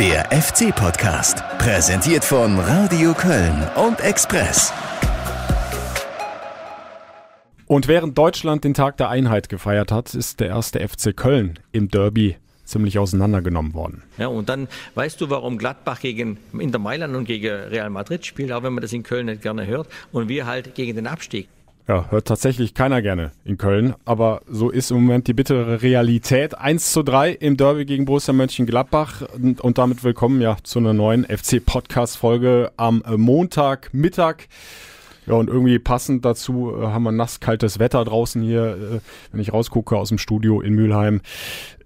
Der FC-Podcast, präsentiert von Radio Köln und Express. Und während Deutschland den Tag der Einheit gefeiert hat, ist der erste FC Köln im Derby ziemlich auseinandergenommen worden. Ja, und dann weißt du, warum Gladbach gegen Inter Mailand und gegen Real Madrid spielt, auch wenn man das in Köln nicht gerne hört, und wir halt gegen den Abstieg. Ja, hört tatsächlich keiner gerne in Köln, aber so ist im Moment die bittere Realität. 1 zu 3 im Derby gegen Borussia Mönchengladbach und, und damit willkommen ja zu einer neuen FC-Podcast-Folge am Montagmittag. Ja, und irgendwie passend dazu äh, haben wir nasskaltes Wetter draußen hier, äh, wenn ich rausgucke aus dem Studio in Mülheim.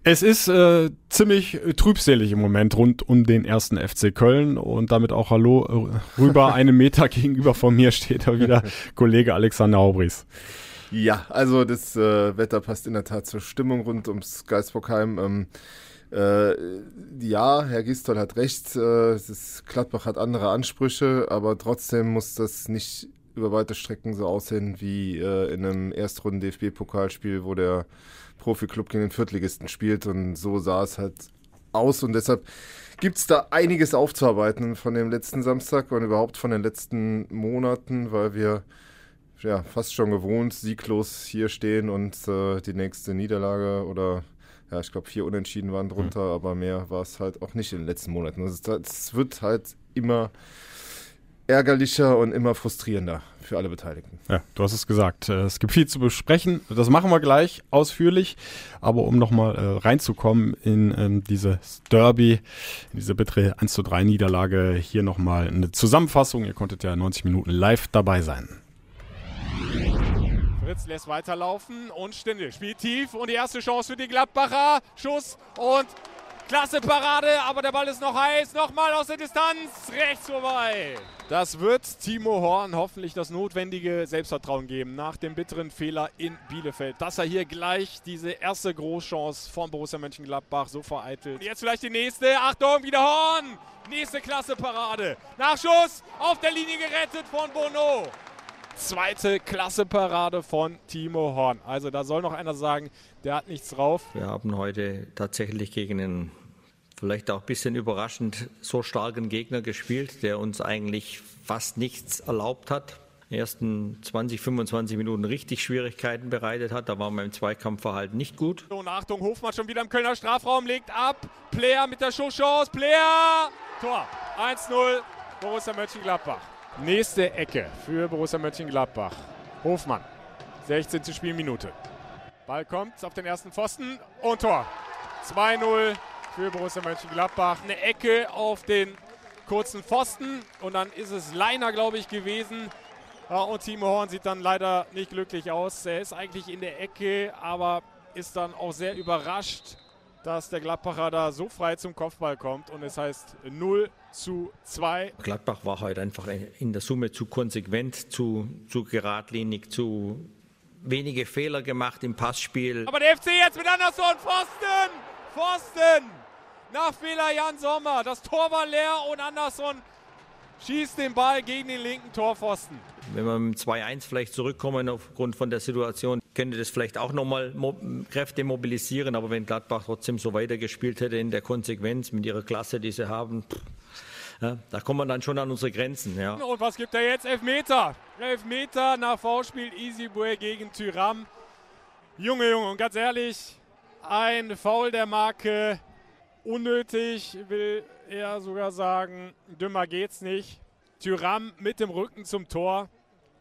Es ist äh, ziemlich trübselig im Moment rund um den ersten FC Köln und damit auch Hallo äh, rüber. einen Meter gegenüber von mir steht da wieder Kollege Alexander Aubries. Ja, also das äh, Wetter passt in der Tat zur Stimmung rund ums Geisbockheim. Ähm, äh, ja, Herr Gistol hat recht, äh, das Gladbach hat andere Ansprüche, aber trotzdem muss das nicht über weite Strecken so aussehen wie äh, in einem Erstrunden-DFB-Pokalspiel, wo der Profiklub gegen den Viertligisten spielt und so sah es halt aus und deshalb gibt es da einiges aufzuarbeiten von dem letzten Samstag und überhaupt von den letzten Monaten, weil wir ja fast schon gewohnt sieglos hier stehen und äh, die nächste Niederlage oder ja, ich glaube vier Unentschieden waren drunter, mhm. aber mehr war es halt auch nicht in den letzten Monaten. Also es wird halt immer ärgerlicher und immer frustrierender für alle Beteiligten. Ja, du hast es gesagt. Äh, es gibt viel zu besprechen. Das machen wir gleich ausführlich. Aber um nochmal äh, reinzukommen in ähm, dieses Derby, in diese bittere 1 zu 3 Niederlage, hier nochmal eine Zusammenfassung. Ihr konntet ja 90 Minuten live dabei sein. Fritz lässt weiterlaufen und Stindel spielt tief und die erste Chance für die Gladbacher. Schuss und Klasse Parade, aber der Ball ist noch heiß. Nochmal aus der Distanz, rechts vorbei. Das wird Timo Horn hoffentlich das notwendige Selbstvertrauen geben nach dem bitteren Fehler in Bielefeld. Dass er hier gleich diese erste Großchance von Borussia Mönchengladbach so vereitelt. Jetzt vielleicht die nächste. Achtung, wieder Horn. Nächste Klasse Parade. Nachschuss auf der Linie gerettet von Bono. Zweite Klasse Parade von Timo Horn. Also da soll noch einer sagen, der hat nichts drauf. Wir haben heute tatsächlich gegen einen vielleicht auch ein bisschen überraschend so starken Gegner gespielt, der uns eigentlich fast nichts erlaubt hat. Die ersten 20, 25 Minuten richtig Schwierigkeiten bereitet hat. Da waren wir im Zweikampfverhalten nicht gut. Und Achtung, Hofmann schon wieder im Kölner Strafraum, legt ab. Player mit der Schusschance. Player! Tor. 1-0 Borussia Mönchengladbach. Nächste Ecke für Borussia Mönchengladbach. Hofmann. 16. Spielminute. Ball kommt auf den ersten Pfosten und Tor. 2-0 für Borussia Mönchengladbach. Eine Ecke auf den kurzen Pfosten und dann ist es Leiner, glaube ich, gewesen. Und Timo Horn sieht dann leider nicht glücklich aus. Er ist eigentlich in der Ecke, aber ist dann auch sehr überrascht, dass der Gladbacher da so frei zum Kopfball kommt und es heißt 0 zu 2. Gladbach war heute einfach in der Summe zu konsequent, zu, zu geradlinig, zu wenige Fehler gemacht im Passspiel. Aber der FC jetzt mit Anderson, Pfosten! Pfosten! Nach Fehler Jan Sommer. Das Tor war leer und Anderson schießt den Ball gegen den linken Torpfosten. Wenn wir mit 2-1 vielleicht zurückkommen aufgrund von der Situation, könnte das vielleicht auch nochmal mo Kräfte mobilisieren. Aber wenn Gladbach trotzdem so weitergespielt hätte in der Konsequenz mit ihrer Klasse, die sie haben, ja, da kommt man dann schon an unsere Grenzen. Ja. Und was gibt er jetzt? Elfmeter. Elfmeter nach V-Spiel Easybue gegen Tyram. Junge, Junge, und ganz ehrlich, ein Foul der Marke unnötig, will er sogar sagen. Dümmer geht's nicht. Tyram mit dem Rücken zum Tor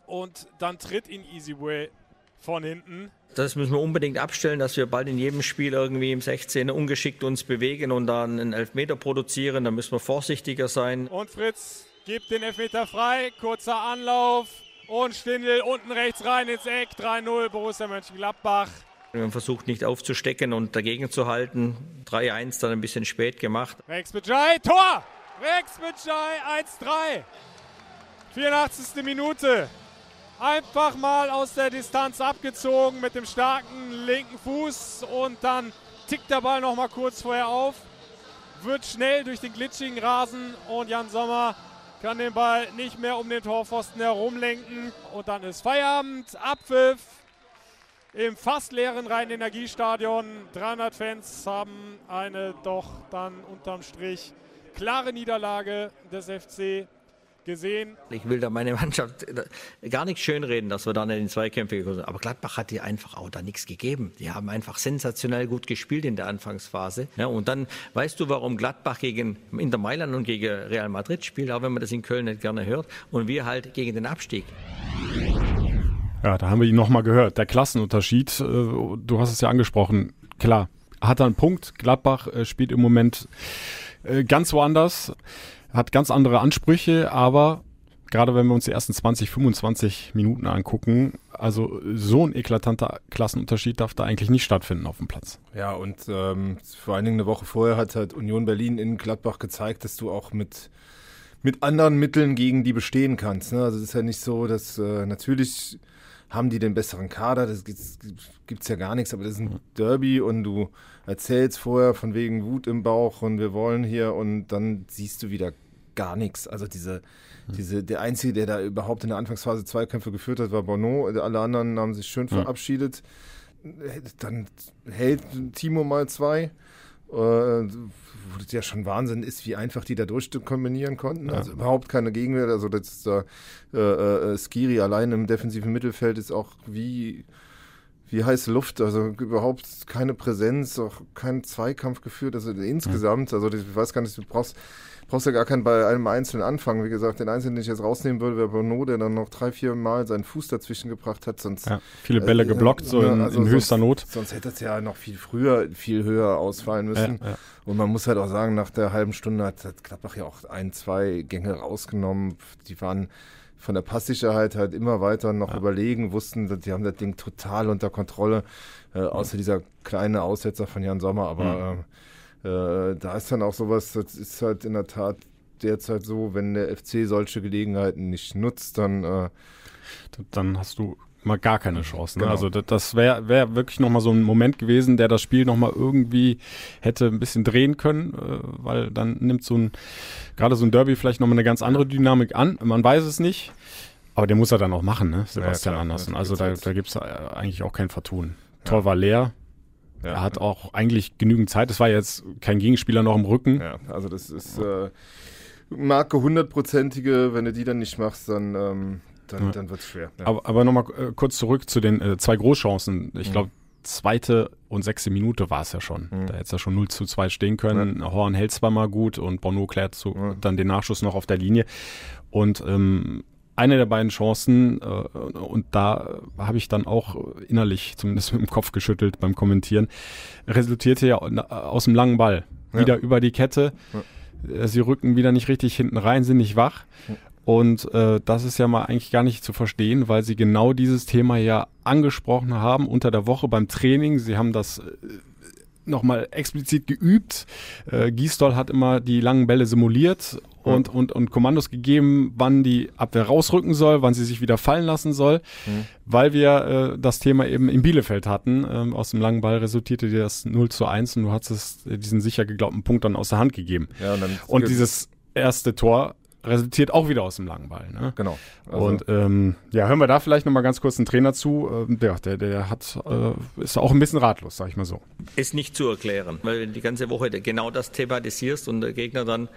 und dann tritt ihn Easyway von hinten. Das müssen wir unbedingt abstellen, dass wir bald in jedem Spiel irgendwie im 16 ungeschickt uns bewegen und dann einen Elfmeter produzieren. Da müssen wir vorsichtiger sein. Und Fritz gibt den Elfmeter frei. Kurzer Anlauf und Stindel unten rechts rein ins Eck. 3-0 Borussia Mönchengladbach. Wir haben versucht, nicht aufzustecken und dagegen zu halten. 3-1 dann ein bisschen spät gemacht. Rex Bajai, Tor! Rex Bajai 1-3. 84. Minute. Einfach mal aus der Distanz abgezogen mit dem starken linken Fuß und dann tickt der Ball noch mal kurz vorher auf. Wird schnell durch den glitschigen Rasen und Jan Sommer kann den Ball nicht mehr um den Torpfosten herumlenken. Und dann ist Feierabend, Abpfiff im fast leeren Rhein-Energiestadion. 300 Fans haben eine doch dann unterm Strich klare Niederlage des FC gesehen. Ich will da meine Mannschaft gar nicht schönreden, dass wir dann in den Zweikämpfe gekommen sind. Aber Gladbach hat dir einfach auch da nichts gegeben. Die haben einfach sensationell gut gespielt in der Anfangsphase. Ja, und dann weißt du, warum Gladbach gegen Inter Mailand und gegen Real Madrid spielt, auch wenn man das in Köln nicht gerne hört. Und wir halt gegen den Abstieg. Ja, da haben wir ihn nochmal gehört. Der Klassenunterschied, äh, du hast es ja angesprochen. Klar, hat er einen Punkt. Gladbach äh, spielt im Moment äh, ganz woanders hat ganz andere Ansprüche, aber gerade wenn wir uns die ersten 20, 25 Minuten angucken, also so ein eklatanter Klassenunterschied darf da eigentlich nicht stattfinden auf dem Platz. Ja, und ähm, vor allen Dingen eine Woche vorher hat halt Union Berlin in Gladbach gezeigt, dass du auch mit, mit anderen Mitteln gegen die bestehen kannst. Ne? Also es ist ja nicht so, dass äh, natürlich haben die den besseren Kader, das gibt es ja gar nichts, aber das ist ein Derby und du erzählst vorher von wegen Wut im Bauch und wir wollen hier und dann siehst du wieder gar nichts. Also diese, diese, der Einzige, der da überhaupt in der Anfangsphase Zweikämpfe geführt hat, war Bono. Alle anderen haben sich schön verabschiedet. Dann hält Timo mal zwei. Äh, wo das ja schon Wahnsinn ist, wie einfach die da durchkombinieren konnten. Ja. Also überhaupt keine Gegenwehr. Also das da, äh, äh, Skiri allein im defensiven Mittelfeld ist auch wie wie heiße Luft, also überhaupt keine Präsenz, auch kein Zweikampf geführt, also insgesamt, also ich weiß gar nicht, du brauchst brauchst ja gar keinen bei einem Einzelnen anfangen. Wie gesagt, den Einzelnen, den ich jetzt rausnehmen würde, wäre Bono, der dann noch drei, vier Mal seinen Fuß dazwischen gebracht hat. Sonst, ja, viele Bälle äh, geblockt, so in, also in höchster Not. Sonst hätte es ja noch viel früher, viel höher ausfallen müssen. Ja, ja. Und man muss halt auch sagen, nach der halben Stunde hat, hat Klappbach ja auch ein, zwei Gänge rausgenommen. Die waren von der Passsicherheit halt immer weiter noch ja. überlegen, wussten, die haben das Ding total unter Kontrolle, äh, außer dieser kleine Aussetzer von Jan Sommer, aber mhm. äh, äh, da ist dann auch sowas, das ist halt in der Tat derzeit so, wenn der FC solche Gelegenheiten nicht nutzt, dann äh, dann hast du mal gar keine Chance. Ne? Genau. Also das, das wäre wär wirklich nochmal so ein Moment gewesen, der das Spiel nochmal irgendwie hätte ein bisschen drehen können, äh, weil dann nimmt so ein, gerade so ein Derby vielleicht nochmal eine ganz andere Dynamik an. Man weiß es nicht. Aber den muss er dann auch machen, ne? Sebastian ja, Andersen. Also da, da gibt es eigentlich auch kein Vertun. Tor war leer, ja. Er hat auch eigentlich genügend Zeit. Es war jetzt kein Gegenspieler noch im Rücken. Ja, also das ist äh, Marke hundertprozentige. Wenn du die dann nicht machst, dann, ähm, dann, ja. dann wird es schwer. Ja. Aber, aber nochmal äh, kurz zurück zu den äh, zwei Großchancen. Ich mhm. glaube, zweite und sechste Minute war es ja schon. Mhm. Da hätte es ja schon 0 zu 2 stehen können. Ja. Horn hält zweimal gut und Bono klärt so ja. dann den Nachschuss noch auf der Linie. Und ähm, eine der beiden Chancen äh, und da habe ich dann auch innerlich zumindest mit dem Kopf geschüttelt beim Kommentieren, resultierte ja aus dem langen Ball. Wieder ja. über die Kette. Ja. Äh, sie rücken wieder nicht richtig hinten rein, sind nicht wach. Ja. Und äh, das ist ja mal eigentlich gar nicht zu verstehen, weil sie genau dieses Thema ja angesprochen haben unter der Woche beim Training. Sie haben das äh, nochmal explizit geübt. Äh, Gisdol hat immer die langen Bälle simuliert und, und, und Kommandos gegeben, wann die Abwehr rausrücken soll, wann sie sich wieder fallen lassen soll, mhm. weil wir äh, das Thema eben in Bielefeld hatten. Ähm, aus dem langen Ball resultierte dir das 0 zu 1 und du hattest diesen sicher geglaubten Punkt dann aus der Hand gegeben. Ja, und, und dieses erste Tor resultiert auch wieder aus dem langen Ball. Ne? Genau. Also und ähm, ja, hören wir da vielleicht nochmal ganz kurz einen Trainer zu. Ähm, der, der, der hat, äh, ist auch ein bisschen ratlos, sag ich mal so. Ist nicht zu erklären, weil du die ganze Woche genau das thematisierst und der Gegner dann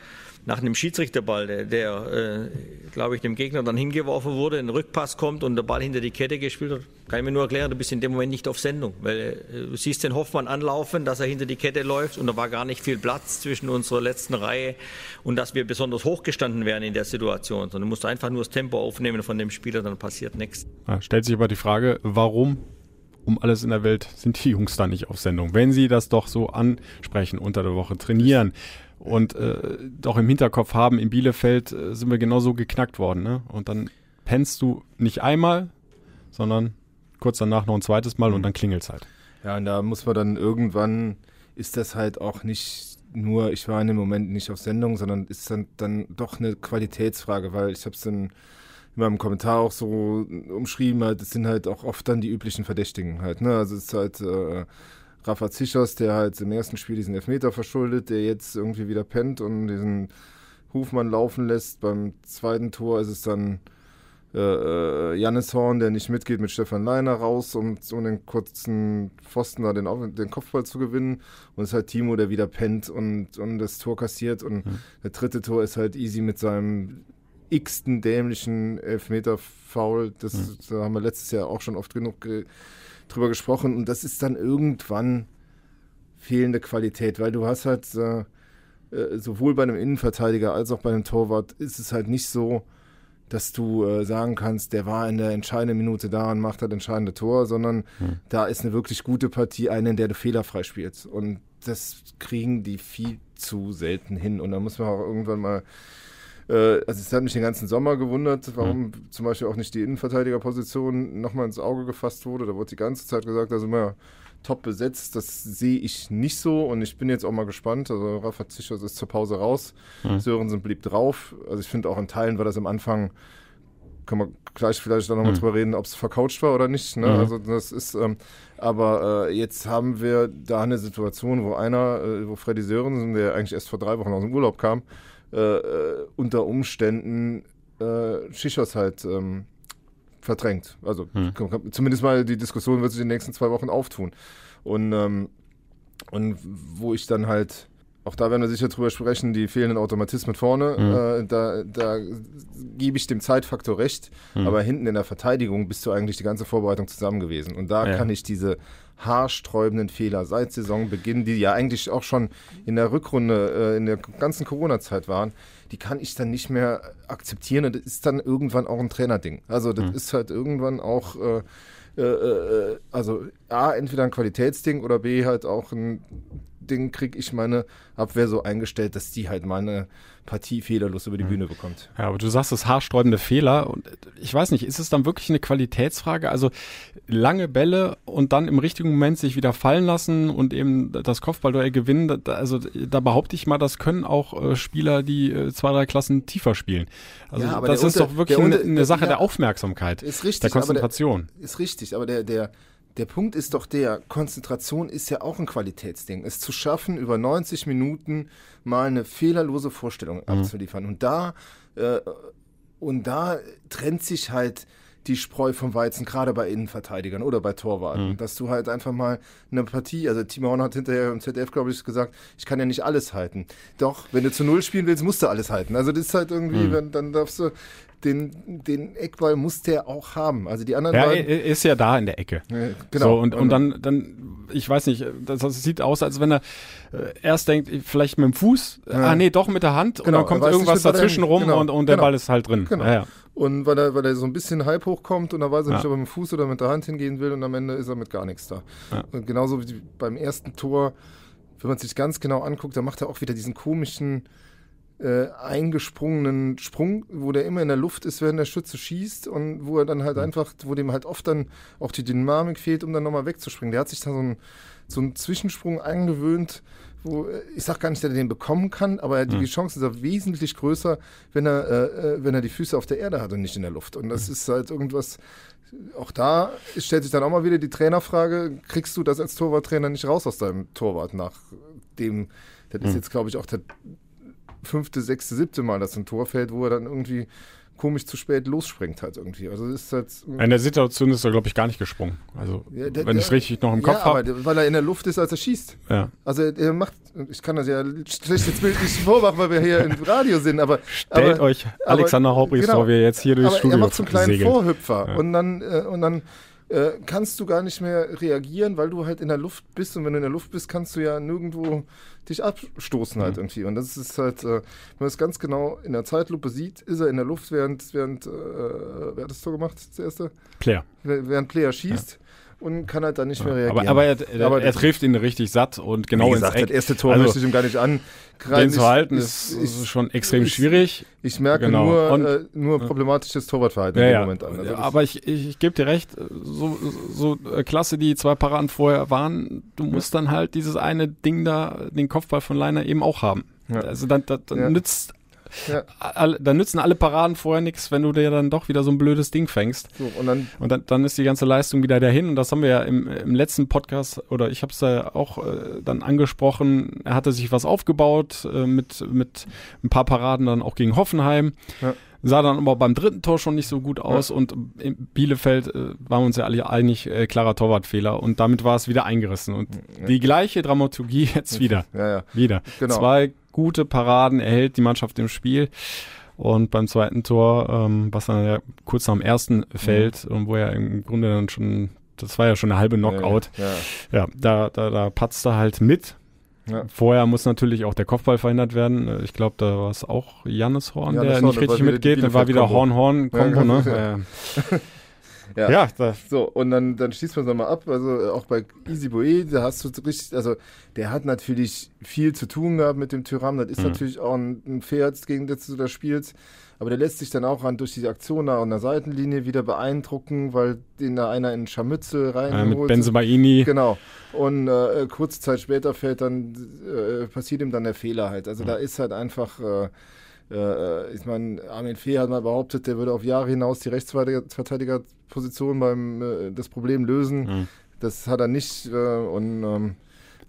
nach einem Schiedsrichterball, der, der äh, glaube ich, dem Gegner dann hingeworfen wurde, ein Rückpass kommt und der Ball hinter die Kette gespielt hat, kann ich mir nur erklären, du bist in dem Moment nicht auf Sendung, weil äh, du siehst den Hoffmann anlaufen, dass er hinter die Kette läuft und da war gar nicht viel Platz zwischen unserer letzten Reihe und dass wir besonders hochgestanden wären in der Situation, sondern du musst einfach nur das Tempo aufnehmen von dem Spieler, dann passiert nichts. Ja, stellt sich aber die Frage, warum um alles in der Welt sind die Jungs da nicht auf Sendung? Wenn sie das doch so ansprechen unter der Woche, trainieren, und äh, doch im Hinterkopf haben, in Bielefeld äh, sind wir genauso geknackt worden. Ne? Und dann pennst du nicht einmal, sondern kurz danach noch ein zweites Mal und dann klingelt es halt. Ja, und da muss man dann irgendwann, ist das halt auch nicht nur, ich war in dem Moment nicht auf Sendung, sondern ist dann, dann doch eine Qualitätsfrage, weil ich habe es dann in meinem Kommentar auch so umschrieben, halt, es sind halt auch oft dann die üblichen Verdächtigen halt, ne? Also es ist halt äh, Rafa Zichos, der halt im ersten Spiel diesen Elfmeter verschuldet, der jetzt irgendwie wieder pennt und diesen Hufmann laufen lässt. Beim zweiten Tor ist es dann äh, äh, Jannis Horn, der nicht mitgeht mit Stefan Leiner raus, um, um den kurzen Pfosten da den, den Kopfball zu gewinnen. Und es ist halt Timo, der wieder pennt und, und das Tor kassiert. Und mhm. der dritte Tor ist halt easy mit seinem x-ten dämlichen Elfmeter-Foul. Das, mhm. Da haben wir letztes Jahr auch schon oft genug ge drüber gesprochen. Und das ist dann irgendwann fehlende Qualität, weil du hast halt äh, äh, sowohl bei einem Innenverteidiger als auch bei einem Torwart ist es halt nicht so, dass du äh, sagen kannst, der war in der entscheidenden Minute da und macht das entscheidende Tor, sondern hm. da ist eine wirklich gute Partie, eine, in der du fehlerfrei spielst. Und das kriegen die viel zu selten hin. Und da muss man auch irgendwann mal also es hat mich den ganzen Sommer gewundert, warum mhm. zum Beispiel auch nicht die Innenverteidigerposition nochmal ins Auge gefasst wurde. Da wurde die ganze Zeit gesagt, da sind wir top besetzt. Das sehe ich nicht so und ich bin jetzt auch mal gespannt. Also Rafa Zichos ist zur Pause raus. Mhm. Sörensen blieb drauf. Also ich finde auch in Teilen war das am Anfang, kann man gleich vielleicht dann nochmal mhm. drüber reden, ob es vercoacht war oder nicht. Ne? Mhm. Also das ist, ähm, aber äh, jetzt haben wir da eine Situation, wo einer, äh, wo Freddy Sörensen, der eigentlich erst vor drei Wochen aus dem Urlaub kam, äh, äh unter Umständen äh, Schichos halt ähm, verdrängt. Also hm. zumindest mal die Diskussion wird sich in den nächsten zwei Wochen auftun. Und, ähm, und wo ich dann halt, auch da werden wir sicher drüber sprechen, die fehlenden Automatismen vorne, hm. äh, da, da gebe ich dem Zeitfaktor recht, hm. aber hinten in der Verteidigung bist du eigentlich die ganze Vorbereitung zusammen gewesen. Und da ja. kann ich diese haarsträubenden Fehler seit Saisonbeginn, die ja eigentlich auch schon in der Rückrunde, äh, in der ganzen Corona-Zeit waren, die kann ich dann nicht mehr akzeptieren und das ist dann irgendwann auch ein Trainerding. Also das mhm. ist halt irgendwann auch, äh, äh, äh, also A, entweder ein Qualitätsding oder B, halt auch ein Ding, kriege ich meine Abwehr so eingestellt, dass die halt meine Partie fehlerlos über die mhm. Bühne bekommt. Ja, aber du sagst das haarsträubende Fehler und ich weiß nicht, ist es dann wirklich eine Qualitätsfrage? Also lange Bälle und dann im richtigen Moment sich wieder fallen lassen und eben das Kopfballduell gewinnen, also da behaupte ich mal, das können auch äh, Spieler, die äh, zwei, drei Klassen tiefer spielen. Also ja, das ist unter, doch wirklich eine, eine, Sache ja, der Aufmerksamkeit, ist richtig, der Konzentration. Der, ist richtig, aber der, der, der Punkt ist doch der, Konzentration ist ja auch ein Qualitätsding. Es zu schaffen, über 90 Minuten mal eine fehlerlose Vorstellung mhm. abzuliefern. Und da, äh, und da trennt sich halt die Spreu vom Weizen, gerade bei Innenverteidigern oder bei Torwarten. Mhm. Dass du halt einfach mal eine Partie, also Timo Horn hat hinterher im ZDF, glaube ich, gesagt, ich kann ja nicht alles halten. Doch, wenn du zu Null spielen willst, musst du alles halten. Also das ist halt irgendwie, mhm. wenn, dann darfst du, den, den Eckball muss der auch haben. Also die anderen ja, beiden. ist ja da in der Ecke. Ja, genau. So, und, und dann, dann, ich weiß nicht, das, das sieht aus, als wenn er äh, erst denkt, vielleicht mit dem Fuß, ja. ah nee, doch mit der Hand genau, und dann kommt irgendwas dazwischen rum genau, und, und der genau. Ball ist halt drin. Genau. Ja, und weil er, weil er so ein bisschen halb hochkommt und dann weiß er nicht, ob er mit dem Fuß oder mit der Hand hingehen will und am Ende ist er mit gar nichts da. Und genauso wie beim ersten Tor, wenn man sich ganz genau anguckt, da macht er auch wieder diesen komischen äh, eingesprungenen Sprung, wo der immer in der Luft ist, während der Schütze schießt und wo er dann halt einfach, wo dem halt oft dann auch die Dynamik fehlt, um dann nochmal wegzuspringen. Der hat sich da so einen, so einen Zwischensprung eingewöhnt, wo äh, ich sag gar nicht, dass er den bekommen kann, aber die mhm. Chance ist ja wesentlich größer, wenn er, äh, wenn er die Füße auf der Erde hat und nicht in der Luft. Und das mhm. ist halt irgendwas, auch da stellt sich dann auch mal wieder die Trainerfrage, kriegst du das als Torwarttrainer nicht raus aus deinem Torwart nach dem, das ist mhm. jetzt glaube ich auch der fünfte, sechste, siebte Mal, dass ein Tor fällt, wo er dann irgendwie komisch zu spät losspringt halt irgendwie. Also ist halt in der Situation ist er glaube ich gar nicht gesprungen. Also ja, der, wenn ich es richtig noch im Kopf ja, habe. weil er in der Luft ist, als er schießt. Ja. Also er macht, ich kann das ja schlecht jetzt Bild nicht vormachen, weil wir hier im Radio sind, aber stellt aber, euch Alexander Haubries genau, vor, wie er jetzt hier durchs Studio Er macht so einen kleinen segelt. Vorhüpfer ja. und dann äh, und dann äh, kannst du gar nicht mehr reagieren, weil du halt in der Luft bist und wenn du in der Luft bist, kannst du ja nirgendwo dich abstoßen halt mhm. irgendwie. Und das ist halt, äh, wenn man es ganz genau in der Zeitlupe sieht, ist er in der Luft, während, während äh, wer hat das so gemacht, das erste? Player. Während Player schießt. Ja und kann halt dann nicht mehr reagieren. Aber, aber, er, er, aber er, trifft ihn richtig satt und genau gesagt, ins Eck. das erste Tor also, möchte ich ihm gar nicht an. Den zu halten ist, ist, ist schon extrem ich, schwierig. Ich merke genau. nur, und, äh, nur problematisches Torwartverhalten ja, dem Moment an. Also aber ich, ich, ich gebe dir recht, so, so äh, klasse die zwei Paraden vorher waren, du musst dann halt dieses eine Ding da, den Kopfball von Leiner eben auch haben. Ja. Also dann, dann, dann nützt ja. all, dann nützen alle Paraden vorher nichts, wenn du dir dann doch wieder so ein blödes Ding fängst. So, und dann, und dann, dann ist die ganze Leistung wieder dahin. Und das haben wir ja im, im letzten Podcast, oder ich habe es ja auch äh, dann angesprochen, er hatte sich was aufgebaut äh, mit, mit ein paar Paraden dann auch gegen Hoffenheim. Ja sah dann aber beim dritten Tor schon nicht so gut aus ja. und in Bielefeld äh, waren wir uns ja alle einig, äh, klarer Torwartfehler und damit war es wieder eingerissen und die gleiche Dramaturgie jetzt wieder. Ja, ja. Wieder. Genau. Zwei gute Paraden, erhält die Mannschaft im Spiel und beim zweiten Tor, ähm, was dann ja kurz nach dem ersten fällt mhm. und wo er im Grunde dann schon, das war ja schon eine halbe Knockout, ja, ja. da, da, da patzt er halt mit ja. Vorher muss natürlich auch der Kopfball verhindert werden. Ich glaube, da war es auch Jannis Horn, Jannis der nicht richtig mitgeht. Dann war wieder Horn-Horn-Kombo. Ne? Ja. Ja, ja so, und dann, dann schließt man es nochmal ab. Also äh, auch bei Easy Boe, da hast du richtig, also der hat natürlich viel zu tun gehabt mit dem Tyrann. Das ist mhm. natürlich auch ein, ein Pferd, gegen das du da spielst. Aber der lässt sich dann auch an, durch die Aktion da an der Seitenlinie wieder beeindrucken, weil den da einer in Scharmützel reinholt. Ja, mit Benzemaini. Genau. Und äh, kurze Zeit später fällt dann, äh, passiert ihm dann der Fehler halt. Also mhm. da ist halt einfach, äh, äh, ich meine, Armin Fee hat mal behauptet, der würde auf Jahre hinaus die Rechtsverteidigerposition beim äh, das Problem lösen. Mhm. Das hat er nicht äh, und ähm,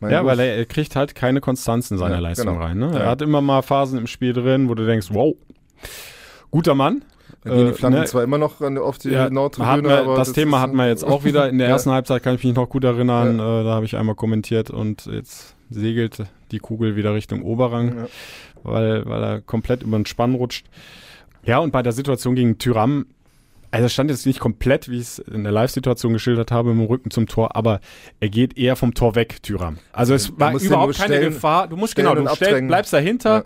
ja, weil er, er, kriegt halt keine Konstanz in seiner ja, Leistung genau. rein. Ne? Er ja. hat immer mal Phasen im Spiel drin, wo du denkst, wow, guter Mann. Da gehen die Flanken äh, ne, zwar immer noch auf die ja, Nordtribüne, wir, aber das, das Thema hatten wir jetzt auch wieder. In der ersten Halbzeit kann ich mich noch gut erinnern. Ja. Äh, da habe ich einmal kommentiert und jetzt segelt die Kugel wieder Richtung Oberrang, ja. weil, weil er komplett über den Spann rutscht. Ja, und bei der Situation gegen Tyram, also stand jetzt nicht komplett, wie ich es in der Live-Situation geschildert habe, im Rücken zum Tor, aber er geht eher vom Tor weg, Tyram. Also es war überhaupt keine Gefahr. Du musst genau, du stell, bleibst dahinter. Ja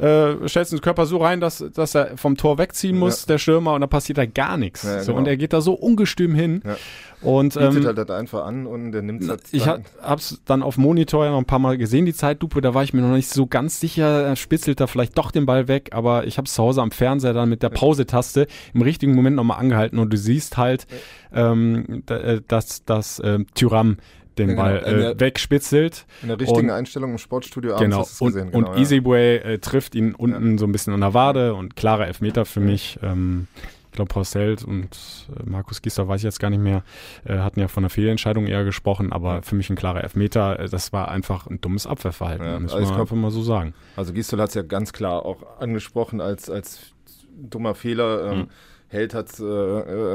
äh, stellst den Körper so rein, dass, dass er vom Tor wegziehen muss, ja. der Stürmer, und dann passiert da gar nichts. Ja, so, genau. Und er geht da so ungestüm hin. Ja. Und ähm, halt das einfach an und der nimmt halt Ich hab, hab's dann auf Monitor ja noch ein paar Mal gesehen, die Zeitlupe, da war ich mir noch nicht so ganz sicher, er spitzelt da vielleicht doch den Ball weg, aber ich habe zu Hause am Fernseher dann mit der Pause-Taste im richtigen Moment nochmal angehalten und du siehst halt, ähm, äh, dass das äh, Tyram den genau, Ball äh, der, wegspitzelt. In der richtigen und, Einstellung im Sportstudio abends genau, hast und, gesehen. Genau, und ja. Easyway äh, trifft ihn unten ja. so ein bisschen an der Wade und klarer Elfmeter für mich. Ähm, ich glaube, Porcelt und äh, Markus Gister, weiß ich jetzt gar nicht mehr, äh, hatten ja von einer Fehlentscheidung eher gesprochen, aber für mich ein klarer Elfmeter. Äh, das war einfach ein dummes Abwehrverhalten, ja, muss also man einfach mal so sagen. Also Gistel hat es ja ganz klar auch angesprochen als, als dummer Fehler. Ähm, hm. Held hat äh,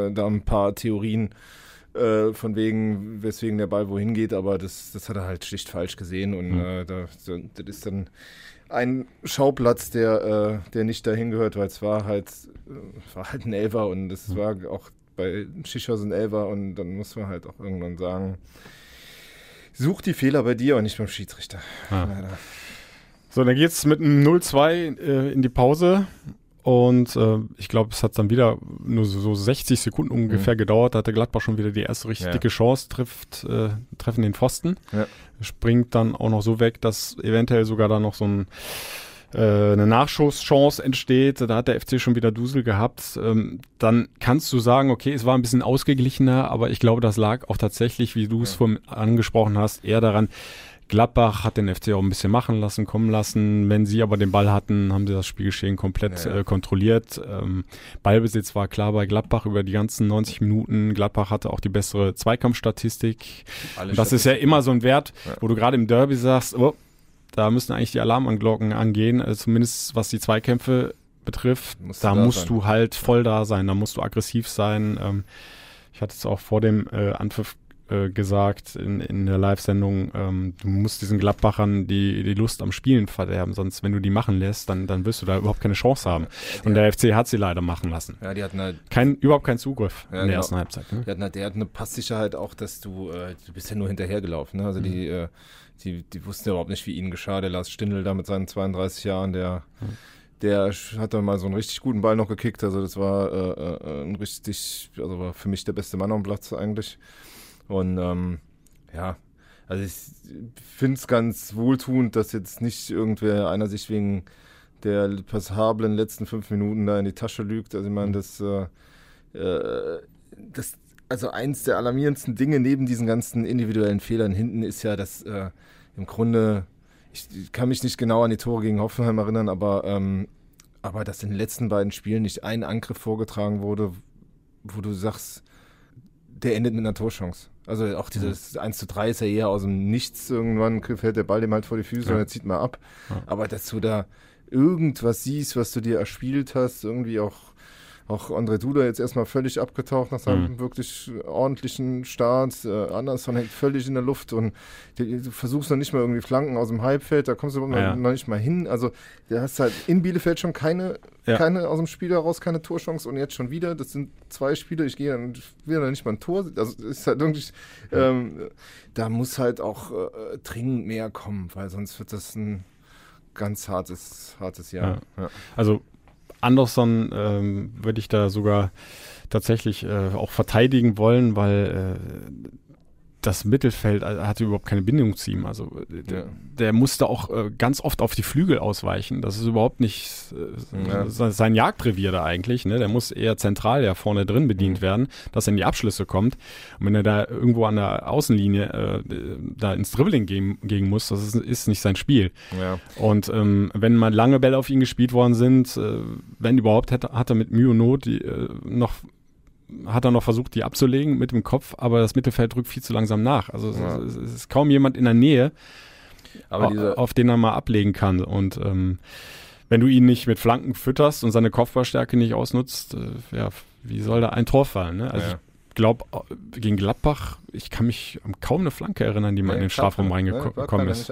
äh, da ein paar Theorien äh, von wegen, weswegen der Ball wohin geht, aber das, das hat er halt schlicht falsch gesehen und mhm. äh, da, das ist dann ein Schauplatz, der, äh, der nicht dahin gehört, weil es war halt, äh, war halt ein Elfer und es mhm. war auch bei Schichos ein Elfer und dann muss man halt auch irgendwann sagen, such die Fehler bei dir und nicht beim Schiedsrichter. Ah. So, dann geht es mit einem 0-2 äh, in die Pause und äh, ich glaube, es hat dann wieder nur so, so 60 Sekunden ungefähr mhm. gedauert. Da hatte Gladbach schon wieder die erste richtig ja. dicke Chance, trifft, äh, treffen den Pfosten. Ja. Springt dann auch noch so weg, dass eventuell sogar da noch so ein äh, eine Nachschusschance entsteht, da hat der FC schon wieder Dusel gehabt, ähm, dann kannst du sagen, okay, es war ein bisschen ausgeglichener, aber ich glaube, das lag auch tatsächlich, wie du es ja. vorhin angesprochen hast, eher daran, Gladbach hat den FC auch ein bisschen machen lassen, kommen lassen. Wenn sie aber den Ball hatten, haben sie das Spielgeschehen komplett ja. äh, kontrolliert. Ähm, Ballbesitz war klar bei Gladbach über die ganzen 90 Minuten. Gladbach hatte auch die bessere Zweikampfstatistik. Alle das ist ja immer so ein Wert, ja. wo du gerade im Derby sagst, oh, da müssen eigentlich die Alarmanglocken angehen, also zumindest was die Zweikämpfe betrifft. Musst da, musst sein. du halt voll da sein, da musst du aggressiv sein. Ähm, ich hatte es auch vor dem äh, Anpfiff äh, gesagt in, in der Live-Sendung, ähm, du musst diesen Gladbachern die, die Lust am Spielen verderben, sonst wenn du die machen lässt, dann, dann wirst du da überhaupt keine Chance haben. Ja, Und der FC hat sie leider machen lassen. Ja, die hatten halt Kein, überhaupt keinen Zugriff ja, in der genau. ersten Halbzeit. Ne? Die hatten halt, der hat eine Passsicherheit auch, dass du, äh, du bist ja nur hinterhergelaufen. Ne? Also mhm. die, äh, die, die wussten ja überhaupt nicht, wie ihnen geschah. Der Lars Stindl da mit seinen 32 Jahren, der mhm der hat dann mal so einen richtig guten Ball noch gekickt. Also das war äh, äh ein richtig, also war für mich der beste Mann am Platz eigentlich. Und ähm, ja, also ich finde es ganz wohltuend, dass jetzt nicht irgendwer einer sich wegen der passablen letzten fünf Minuten da in die Tasche lügt. Also ich meine, das, äh, äh, das, also eins der alarmierendsten Dinge neben diesen ganzen individuellen Fehlern hinten ist ja, dass äh, im Grunde, ich, ich kann mich nicht genau an die Tore gegen Hoffenheim erinnern, aber ähm, aber dass in den letzten beiden Spielen nicht ein Angriff vorgetragen wurde, wo du sagst, der endet mit einer Torchance. Also auch dieses 1 zu 3 ist ja eher aus dem Nichts. Irgendwann fällt der Ball dem halt vor die Füße Ja. und er zieht mal ab. Ja. Aber dass du da irgendwas siehst, was du dir erspielt hast, irgendwie auch, auch André Duda jetzt erstmal völlig abgetaucht nach seinem Mhm. wirklich ordentlichen Start. Äh, Anderson hängt völlig in der Luft und du, du versuchst noch nicht mal irgendwie Flanken aus dem Halbfeld, da kommst du noch, Ja. noch nicht mal hin. Also du hast halt in Bielefeld schon keine, Ja. keine aus dem Spiel heraus, keine Torchance und jetzt schon wieder. Das sind zwei Spiele, ich gehe dann wieder nicht mal ein Tor. Also es ist halt wirklich, ähm, da muss halt auch äh, dringend mehr kommen, weil sonst wird das ein ganz hartes, hartes Jahr. Ja. Also Anderson ähm, würde ich da sogar tatsächlich äh, auch verteidigen wollen, weil äh, das Mittelfeld äh, hatte überhaupt keine Bindung zu ihm. Also äh, der, Ja. der musste auch äh, ganz oft auf die Flügel ausweichen. Das ist überhaupt nicht äh, Ja. se- sein Jagdrevier da eigentlich. Ne? Der muss eher zentral ja vorne drin bedient Mhm. werden, dass er in die Abschlüsse kommt. Und wenn er da irgendwo an der Außenlinie äh, da ins Dribbling gehen, gehen muss, das ist, ist nicht sein Spiel. Ja. Und ähm, wenn mal lange Bälle auf ihn gespielt worden sind, äh, wenn überhaupt, hat, hat er mit Mühe und Not die, noch hat er noch versucht, die abzulegen mit dem Kopf, aber das Mittelfeld rückt viel zu langsam nach. Also es, Ja. es, es ist kaum jemand in der Nähe, diese, auf den er mal ablegen kann. Und ähm, wenn du ihn nicht mit Flanken fütterst und seine Kopfballstärke nicht ausnutzt, äh, ja, wie soll da ein Tor fallen? Ne? Also Ja. ich glaube, gegen Gladbach, ich kann mich an kaum eine Flanke erinnern, die mal in den Strafraum reingekommen ist.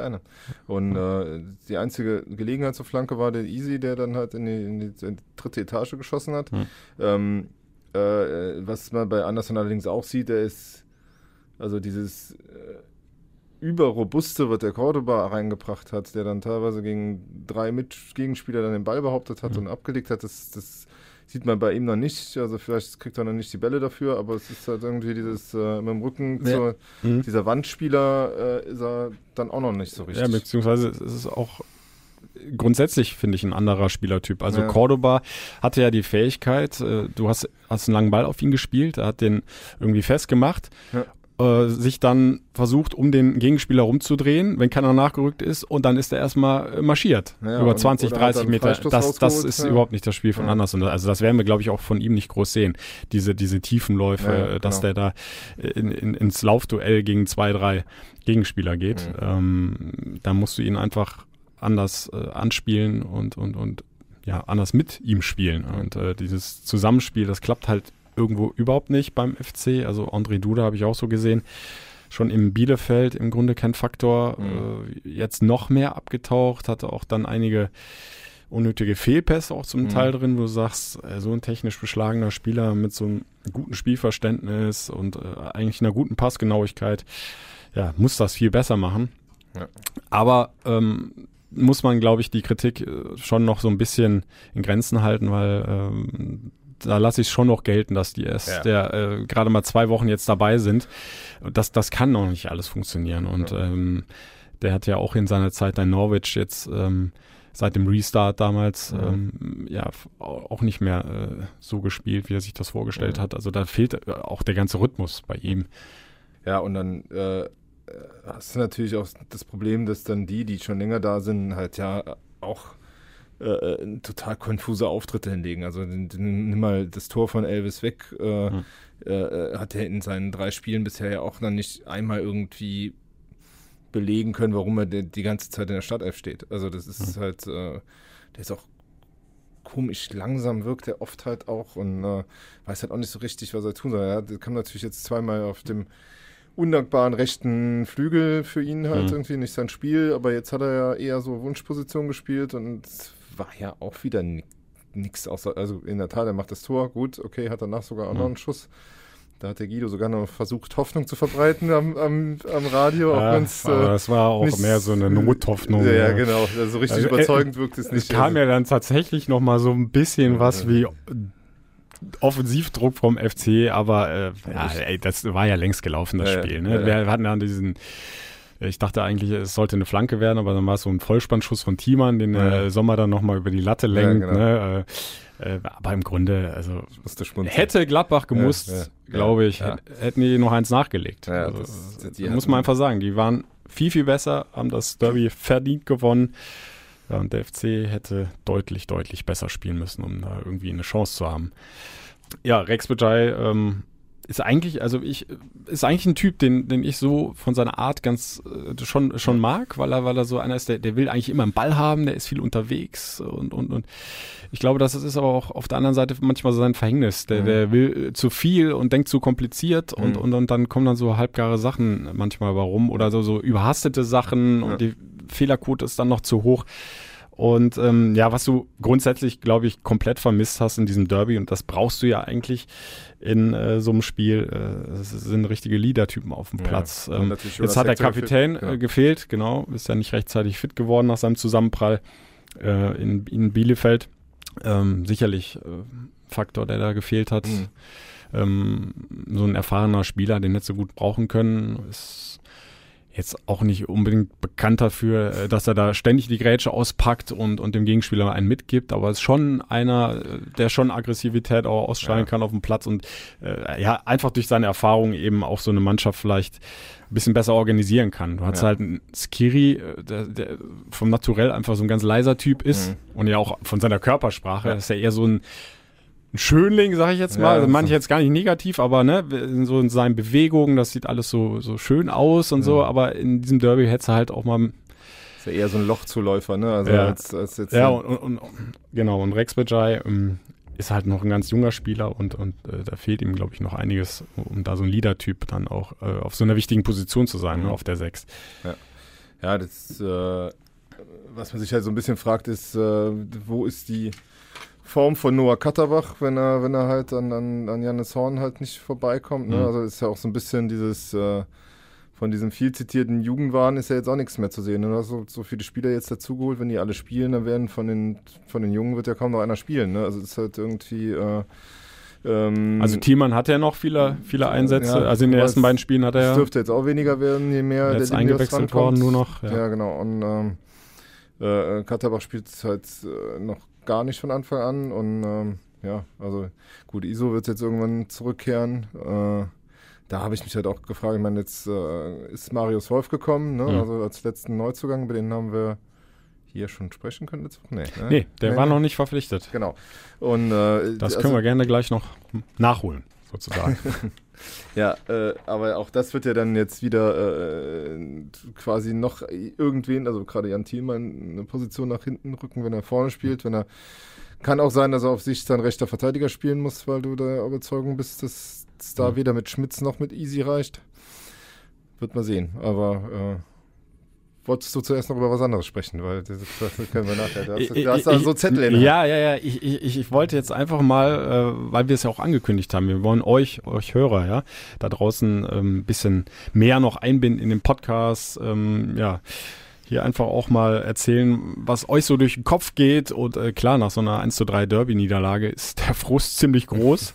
Und äh, die einzige Gelegenheit zur Flanke war der Easy, der dann halt in die, in die, in die dritte Etage geschossen hat. Hm. Ähm, äh, was man bei Anderson allerdings auch sieht, der ist also dieses äh, überrobuste, was der Cordoba reingebracht hat, der dann teilweise gegen drei Mitgegenspieler dann den Ball behauptet hat Mhm. und abgelegt hat, das, das sieht man bei ihm noch nicht. Also vielleicht kriegt er noch nicht die Bälle dafür, aber es ist halt irgendwie dieses äh, mit dem Rücken Ja. zur, Mhm. dieser Wandspieler äh, ist er dann auch noch nicht so richtig. Ja, beziehungsweise es ist auch grundsätzlich, finde ich, ein anderer Spielertyp. Also Ja. Cordoba hatte ja die Fähigkeit, äh, du hast, hast einen langen Ball auf ihn gespielt, er hat den irgendwie festgemacht, äh, sich dann versucht, um den Gegenspieler rumzudrehen, wenn keiner nachgerückt ist, und dann ist er erstmal äh, marschiert. Ja, über und- 20, oder hat 30 dann Meter. Das, das ist ja. überhaupt nicht das Spiel von Ja. Anderson. Also das werden wir, glaube ich, auch von ihm nicht groß sehen. Diese, diese Tiefenläufe, Ja, ja, dass genau. der da in, in, ins Laufduell gegen zwei, drei Gegenspieler geht. Mhm. Ähm, da musst du ihn einfach anders äh, anspielen und, und, und ja, anders mit ihm spielen. Und äh, dieses Zusammenspiel, das klappt halt irgendwo überhaupt nicht beim FC. Also André Duda habe ich auch so gesehen. Schon im Bielefeld im Grunde kein Faktor. Mhm. Äh, jetzt noch mehr abgetaucht, hatte auch dann einige unnötige Fehlpässe auch zum Mhm. Teil drin, wo du sagst, äh, so ein technisch beschlagener Spieler mit so einem guten Spielverständnis und äh, eigentlich einer guten Passgenauigkeit, ja, muss das viel besser machen. Ja. Aber ähm, muss man, glaube ich, die Kritik äh, schon noch so ein bisschen in Grenzen halten, weil ähm, da lasse ich schon noch gelten, dass die erst Ja. der äh, gerade mal zwei Wochen jetzt dabei sind. Das, das kann noch nicht alles funktionieren. Und Ja. ähm, der hat ja auch in seiner Zeit in Norwich jetzt ähm, seit dem Restart damals Ja. ähm, ja auch nicht mehr äh, so gespielt, wie er sich das vorgestellt Ja. hat. Also da fehlt äh, auch der ganze Rhythmus bei ihm. Ja, und dann äh, hast du natürlich auch das Problem, dass dann die, die schon länger da sind, halt ja auch äh, äh, total konfuse Auftritte hinlegen. Also nimm mal das Tor von Elvis weg. Äh, Hm. äh, äh, hat er in seinen drei Spielen bisher ja auch noch nicht einmal irgendwie belegen können, warum er die, ganze Zeit in der Startelf steht. Also das ist halt, äh, der ist auch komisch langsam wirkt er oft halt auch und äh, weiß halt auch nicht so richtig, was er tun soll. Er kam natürlich jetzt zweimal auf dem undankbaren rechten Flügel für ihn halt Mhm. irgendwie nicht sein Spiel, aber jetzt hat er ja eher so Wunschposition gespielt und es war ja auch wieder ni nix außer, also in der Tat, er macht das Tor, gut, okay, hat danach sogar auch noch Mhm. einen Schuss. Da hat der Guido sogar noch versucht, Hoffnung zu verbreiten am, am, am Radio, auch Ja, wenn's, aber äh, das war auch mehr so eine Nothoffnung. Ja, ja, ne? genau. Also richtig Also, äh, überzeugend wirkt es Es nicht. kam also, ja dann tatsächlich noch mal so ein bisschen was wie Offensivdruck vom FC, aber äh, ja, ey, das war ja längst gelaufen, das Ja, ja, Spiel. Ne? ja, ja. Wir hatten dann diesen, ich dachte eigentlich, es sollte eine Flanke werden, aber dann war es so ein Vollspannschuss von Thiemann, den Ja. äh, Sommer dann noch mal über die Latte lenkt. genau. ne? äh, äh, aber im Grunde, also hätte Gladbach gemusst, Ja, ja, glaube ich, ja. hätt- hätten die noch eins nachgelegt. Ja, also, das- die muss man einfach sagen, die waren viel, viel besser, haben das Derby verdient gewonnen. Und der FC hätte deutlich, deutlich besser spielen müssen, um da irgendwie eine Chance zu haben. Ja, Rex Bajai ähm, ist eigentlich, also ich, ist eigentlich ein Typ, den, den ich so von seiner Art ganz äh, schon, schon mag, weil er, weil er so einer ist, der, der will eigentlich immer einen Ball haben, der ist viel unterwegs und, und, und ich glaube, das ist aber auch auf der anderen Seite manchmal so sein Verhängnis. Der, mhm. der will äh, zu viel und denkt zu kompliziert und, mhm. und, und dann kommen dann so halbgare Sachen manchmal warum oder so, so überhastete Sachen ja. und die Fehlerquote ist dann noch zu hoch. Und ähm, ja, was du grundsätzlich, glaube ich, komplett vermisst hast in diesem Derby, und das brauchst du ja eigentlich in äh, so einem Spiel, äh, sind richtige Leader-Typen auf dem ja, Platz. Ähm, jetzt hat der Kapitän gefehlt, äh, gefehlt, genau, ist ja nicht rechtzeitig fit geworden nach seinem Zusammenprall äh, in, in Bielefeld. Ähm, sicherlich äh, Faktor, der da gefehlt hat. Mhm. Ähm, so ein erfahrener Spieler, den hätte so gut brauchen können, ist jetzt auch nicht unbedingt bekannt dafür, äh, dass er da ständig die Grätsche auspackt und, und dem Gegenspieler einen mitgibt, aber ist schon einer, äh, der schon Aggressivität auch ausstrahlen ja. kann auf dem Platz und äh, ja, einfach durch seine Erfahrung eben auch so eine Mannschaft vielleicht ein bisschen besser organisieren kann. Du hast ja. halt einen Skiri, äh, der, der vom Naturell einfach so ein ganz leiser Typ ist mhm. und ja auch von seiner Körpersprache, ja. ist ja eher so ein ein Schönling, sage ich jetzt mal. Ja, also manche jetzt gar nicht negativ, aber ne, so in seinen Bewegungen, das sieht alles so, so schön aus und ja. so, aber in diesem Derby hätte er halt auch mal. Ist ja eher so ein Lochzuläufer, ne? Also ja. als, als jetzt. Ja, und, und, und, genau, und Rex Bajai ähm, ist halt noch ein ganz junger Spieler und, und äh, da fehlt ihm, glaube ich, noch einiges, um da so ein Leader-Typ dann auch äh, auf so einer wichtigen Position zu sein, ne, mhm. ne, auf der Sechs. Ja, ja das, äh, was man sich halt so ein bisschen fragt, ist, äh, wo ist die Form von Noah Katterbach, wenn er, wenn er halt an, an, an Janis Horn halt nicht vorbeikommt. Ne? Mhm. Also ist ja auch so ein bisschen dieses, äh, von diesem viel zitierten Jugendwahn ist ja jetzt auch nichts mehr zu sehen. Ne? Du hast so, so viele Spieler jetzt dazugeholt, wenn die alle spielen, dann werden von den, von den Jungen wird ja kaum noch einer spielen. Ne? Also ist halt irgendwie. Äh, ähm, also Thiemann hat ja noch viele, viele Einsätze. Ja, also in den ersten beiden Spielen hat er ja. Dürfte jetzt auch weniger werden, je mehr jetzt der eingewechselt worden nur noch. Ja, ja genau. Und ähm, äh, Katterbach spielt halt äh, noch gar nicht von Anfang an. Und ähm, ja, also gut, ISO wird jetzt irgendwann zurückkehren. Äh, da habe ich mich halt auch gefragt, ich meine, jetzt äh, ist Marius Wolf gekommen, ne? Mhm. also als letzten Neuzugang, bei denen haben wir hier schon sprechen können letzte Nee, ne? nee der nee, war nee. noch nicht verpflichtet. Genau. Und, äh, das können also, wir gerne gleich noch nachholen, sozusagen. ja, äh, aber auch das wird ja dann jetzt wieder äh, quasi noch irgendwen, also gerade Jan Thielmann, eine Position nach hinten rücken, wenn er vorne spielt, wenn er kann auch sein, dass er auf sich sein rechter Verteidiger spielen muss, weil du der Überzeugung bist, dass es da mhm. weder mit Schmitz noch mit Easy reicht. Wird man sehen. Aber äh, wolltest du zuerst noch über was anderes sprechen, weil das, das können wir nachher. Du hast, du hast da so Zettel in Ja, ja, ja. Ich, ich, ich wollte jetzt einfach mal, äh, weil wir es ja auch angekündigt haben, wir wollen euch, euch Hörer, ja, da draußen ein ähm, bisschen mehr noch einbinden in den Podcast, ähm, ja hier einfach auch mal erzählen, was euch so durch den Kopf geht. Und äh, klar, nach so einer 1 zu 3 Derby-Niederlage ist der Frust ziemlich groß.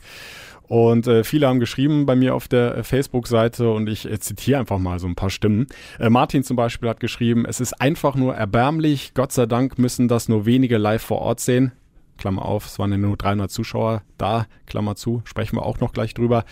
Und äh, viele haben geschrieben bei mir auf der äh, Facebook-Seite und ich äh, zitiere einfach mal so ein paar Stimmen. Äh, Martin zum Beispiel hat geschrieben, es ist einfach nur erbärmlich. Gott sei Dank müssen das nur wenige live vor Ort sehen. Klammer auf, es waren ja nur 300 Zuschauer da, Klammer zu, sprechen wir auch noch gleich drüber.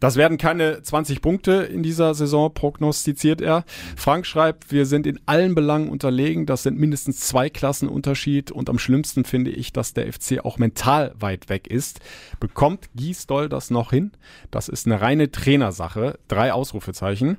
Das werden keine 20 Punkte in dieser Saison, prognostiziert er. Frank schreibt, wir sind in allen Belangen unterlegen. Das sind mindestens zwei Klassen Unterschied. Und am schlimmsten finde ich, dass der FC auch mental weit weg ist. Bekommt Giesdoll das noch hin? Das ist eine reine Trainersache. Drei Ausrufezeichen.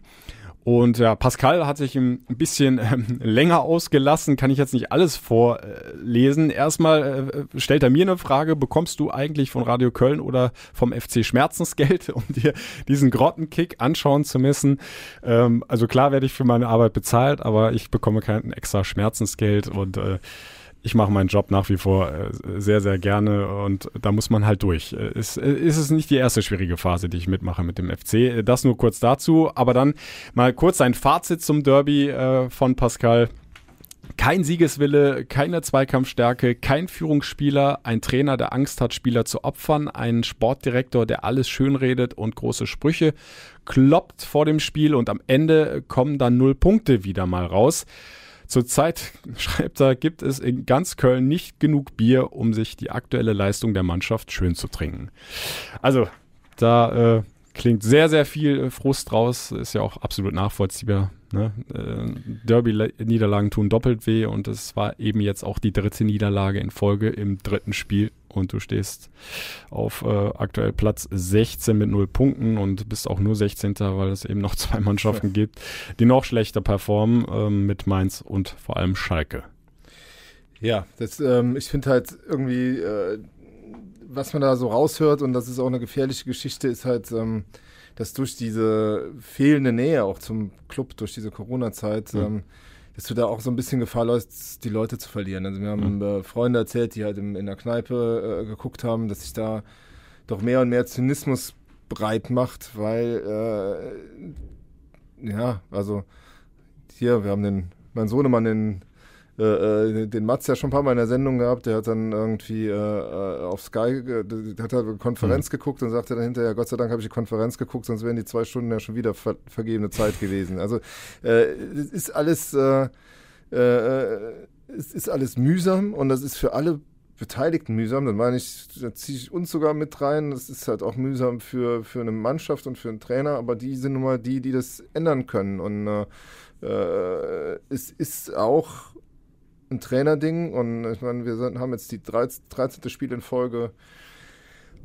Und ja, Pascal hat sich ein bisschen ähm, länger ausgelassen, kann ich jetzt nicht alles vorlesen. Erstmal äh, stellt er mir eine Frage, bekommst du eigentlich von Radio Köln oder vom FC Schmerzensgeld, um dir diesen Grottenkick anschauen zu müssen? Ähm, also klar werde ich für meine Arbeit bezahlt, aber ich bekomme kein extra Schmerzensgeld und äh, ich mache meinen Job nach wie vor äh, sehr, sehr gerne und da muss man halt durch. Es äh, ist es nicht die erste schwierige Phase, die ich mitmache mit dem FC. Das nur kurz dazu, aber dann mal kurz ein Fazit zum Derby äh, von Pascal. Kein Siegeswille, keine Zweikampfstärke, kein Führungsspieler, ein Trainer, der Angst hat, Spieler zu opfern, ein Sportdirektor, der alles schönredet und große Sprüche kloppt vor dem Spiel und am Ende kommen dann null Punkte wieder mal raus. Zurzeit, schreibt er, gibt es in ganz Köln nicht genug Bier, um sich die aktuelle Leistung der Mannschaft schön zu trinken. Also, da äh, klingt sehr, sehr viel Frust raus. Ist ja auch absolut nachvollziehbar. Ne? Äh, Derby-Niederlagen tun doppelt weh und es war eben jetzt auch die dritte Niederlage in Folge im dritten Spiel und du stehst auf äh, aktuell Platz 16 mit 0 Punkten und bist auch nur 16. weil es eben noch zwei Mannschaften ja. gibt, die noch schlechter performen äh, mit Mainz und vor allem Schalke. Ja, das, ähm, ich finde halt irgendwie, äh, was man da so raushört und das ist auch eine gefährliche Geschichte, ist halt, ähm, dass durch diese fehlende Nähe auch zum Club, durch diese Corona-Zeit, mhm. ähm, dass du da auch so ein bisschen Gefahr läufst, die Leute zu verlieren. Also wir haben mhm. äh, Freunde erzählt, die halt im, in der Kneipe äh, geguckt haben, dass sich da doch mehr und mehr Zynismus breit macht, weil äh, ja, also hier, wir haben den, mein Sohnemann in äh, äh, den Mats ja schon ein paar Mal in der Sendung gehabt, der hat dann irgendwie äh, äh auf Sky, äh, hat halt eine Konferenz mhm. geguckt und sagte dann hinterher, Gott sei Dank habe ich die Konferenz geguckt, sonst wären die zwei Stunden ja schon wieder ver vergebene Zeit gewesen. Also es ist alles, es ist alles mühsam und das ist für alle Beteiligten mühsam, dann meine ich, da ziehe ich uns sogar mit rein. Das ist halt auch mühsam für, für eine Mannschaft und für einen Trainer, aber die sind nun mal die, die das ändern können. Und äh, es ist auch ein Trainerding und ich meine, wir sind, haben jetzt die 13. 13. Spiel in Folge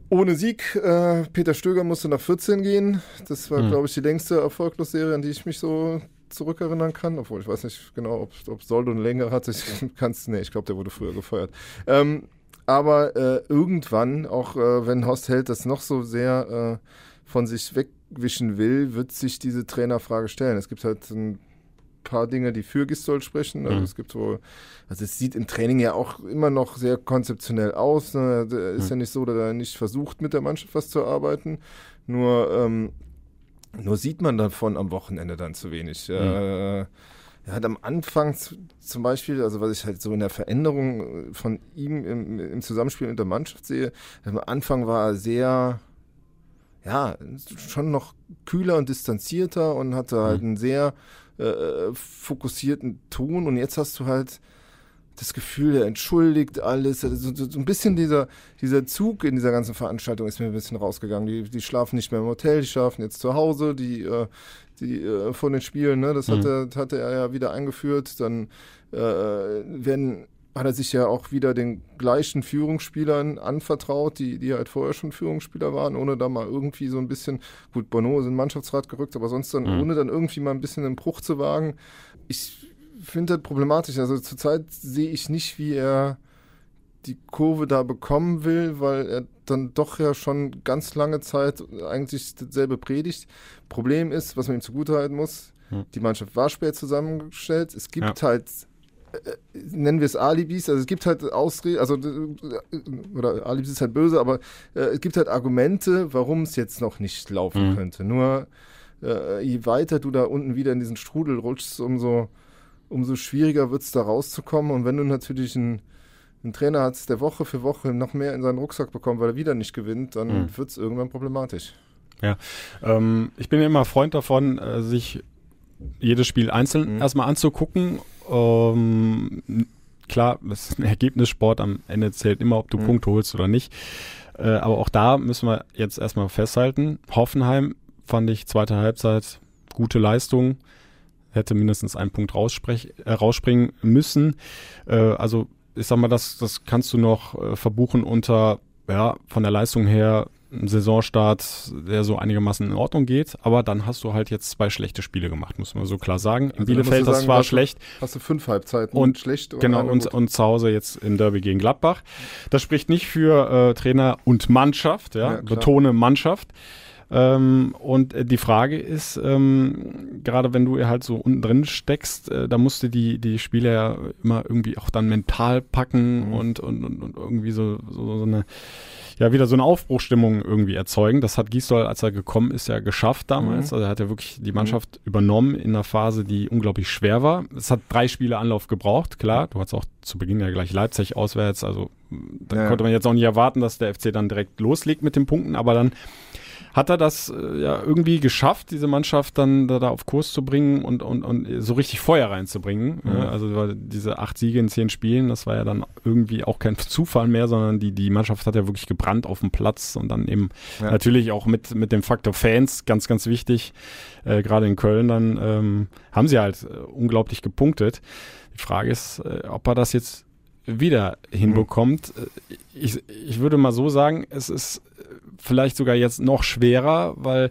ohne Sieg. Äh, Peter Stöger musste nach 14 gehen. Das war, mhm. glaube ich, die längste Erfolglosserie, an die ich mich so zurückerinnern kann, obwohl ich weiß nicht genau, ob, ob Soldo eine Länge hatte. Ich kann's, nee, ich glaube, der wurde früher gefeuert. Ähm, aber äh, irgendwann, auch äh, wenn Horst Held das noch so sehr äh, von sich wegwischen will, wird sich diese Trainerfrage stellen. Es gibt halt ein paar Dinge, die für Gistol sprechen. Also mhm. es gibt so, also es sieht im Training ja auch immer noch sehr konzeptionell aus. Ne? Ist mhm. ja nicht so, dass er nicht versucht, mit der Mannschaft was zu arbeiten. Nur, ähm, nur sieht man davon am Wochenende dann zu wenig. Mhm. Äh, er hat am Anfang zum Beispiel, also was ich halt so in der Veränderung von ihm im, im Zusammenspiel mit der Mannschaft sehe, am Anfang war er sehr, ja, schon noch kühler und distanzierter und hatte halt mhm. einen sehr äh, fokussierten Ton und jetzt hast du halt das Gefühl, er entschuldigt alles. Also so, so, ein bisschen dieser, dieser Zug in dieser ganzen Veranstaltung ist mir ein bisschen rausgegangen. Die, die schlafen nicht mehr im Hotel, die schlafen jetzt zu Hause, die, äh, die äh, von den Spielen, ne, das mhm. hatte, hatte er ja wieder eingeführt. Dann äh, werden hat er sich ja auch wieder den gleichen Führungsspielern anvertraut, die, die halt vorher schon Führungsspieler waren, ohne da mal irgendwie so ein bisschen, gut, Bono ist in den Mannschaftsrat gerückt, aber sonst dann, mhm. ohne dann irgendwie mal ein bisschen einen Bruch zu wagen. Ich finde das problematisch. Also zurzeit sehe ich nicht, wie er die Kurve da bekommen will, weil er dann doch ja schon ganz lange Zeit eigentlich dasselbe predigt. Problem ist, was man ihm zugutehalten muss, mhm. die Mannschaft war spät zusammengestellt. Es gibt ja. halt nennen wir es Alibis, also es gibt halt Ausreden, also oder Alibis ist halt böse, aber äh, es gibt halt Argumente, warum es jetzt noch nicht laufen mhm. könnte. Nur äh, je weiter du da unten wieder in diesen Strudel rutschst, umso, umso schwieriger wird es da rauszukommen. Und wenn du natürlich einen, einen Trainer hast, der Woche für Woche noch mehr in seinen Rucksack bekommt, weil er wieder nicht gewinnt, dann mhm. wird es irgendwann problematisch. Ja, ähm, ich bin immer Freund davon, äh, sich jedes Spiel einzeln mhm. erstmal anzugucken ähm, klar, das ist ein Ergebnissport. Am Ende zählt immer, ob du mhm. Punkte holst oder nicht. Äh, aber auch da müssen wir jetzt erstmal festhalten. Hoffenheim fand ich zweite Halbzeit gute Leistung. Hätte mindestens einen Punkt äh, rausspringen müssen. Äh, also ich sag mal, das, das kannst du noch äh, verbuchen unter, ja, von der Leistung her Saisonstart, der so einigermaßen in Ordnung geht, aber dann hast du halt jetzt zwei schlechte Spiele gemacht, muss man so klar sagen. In also Bielefeld, das war schlecht. Hast du fünf Halbzeiten und schlecht genau und, und zu Hause jetzt im Derby gegen Gladbach. Das spricht nicht für äh, Trainer und Mannschaft, ja, ja betone Mannschaft. Ähm, und äh, die Frage ist, ähm, gerade wenn du halt so unten drin steckst, äh, da musst du die, die Spieler ja immer irgendwie auch dann mental packen mhm. und, und, und, und irgendwie so, so, so eine ja wieder so eine Aufbruchstimmung irgendwie erzeugen. Das hat Gisdol, als er gekommen ist, ja geschafft damals. Mhm. Also er hat ja wirklich die Mannschaft mhm. übernommen in einer Phase, die unglaublich schwer war. Es hat drei Spiele Anlauf gebraucht, klar. Du hast auch zu Beginn ja gleich Leipzig auswärts. Also da Ja. konnte man jetzt auch nicht erwarten, dass der FC dann direkt loslegt mit den Punkten, aber dann hat er das äh, ja irgendwie geschafft, diese Mannschaft dann da, da auf Kurs zu bringen und, und, und so richtig Feuer reinzubringen. Ja, also diese acht Siege in zehn Spielen, das war ja dann irgendwie auch kein Zufall mehr, sondern die, die Mannschaft hat ja wirklich gebrannt auf dem Platz und dann eben Ja. natürlich auch mit, mit dem Faktor Fans, ganz, ganz wichtig. Äh, Gerade in Köln dann ähm, haben sie halt äh, unglaublich gepunktet. Die Frage ist, äh, ob er das jetzt wieder hinbekommt. Äh, Ich, ich würde mal so sagen, es ist äh, vielleicht sogar jetzt noch schwerer, weil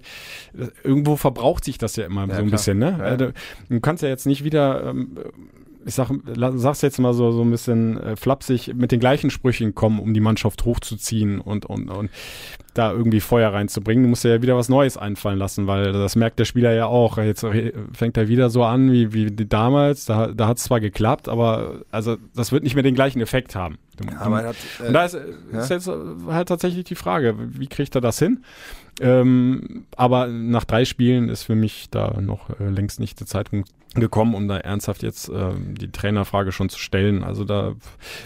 äh, irgendwo verbraucht sich das ja immer Ja, so ein klar. bisschen. Ne? Ja. Äh, Du, kannst ja jetzt nicht wieder, ähm, ich sag, sag's jetzt mal so, so ein bisschen flapsig, mit den gleichen Sprüchen kommen, um die Mannschaft hochzuziehen und, und, und da irgendwie Feuer reinzubringen. Du musst dir ja wieder was Neues einfallen lassen, weil das merkt der Spieler ja auch. Jetzt fängt er wieder so an wie, wie damals. Da, da hat es zwar geklappt, aber also das wird nicht mehr den gleichen Effekt haben. Aber er äh, und da ist, äh, ja. ist jetzt äh, halt tatsächlich die Frage, wie kriegt er das hin? Ähm, aber nach drei Spielen ist für mich da noch äh, längst nicht der Zeitpunkt gekommen, um da ernsthaft jetzt ähm, die Trainerfrage schon zu stellen. Also da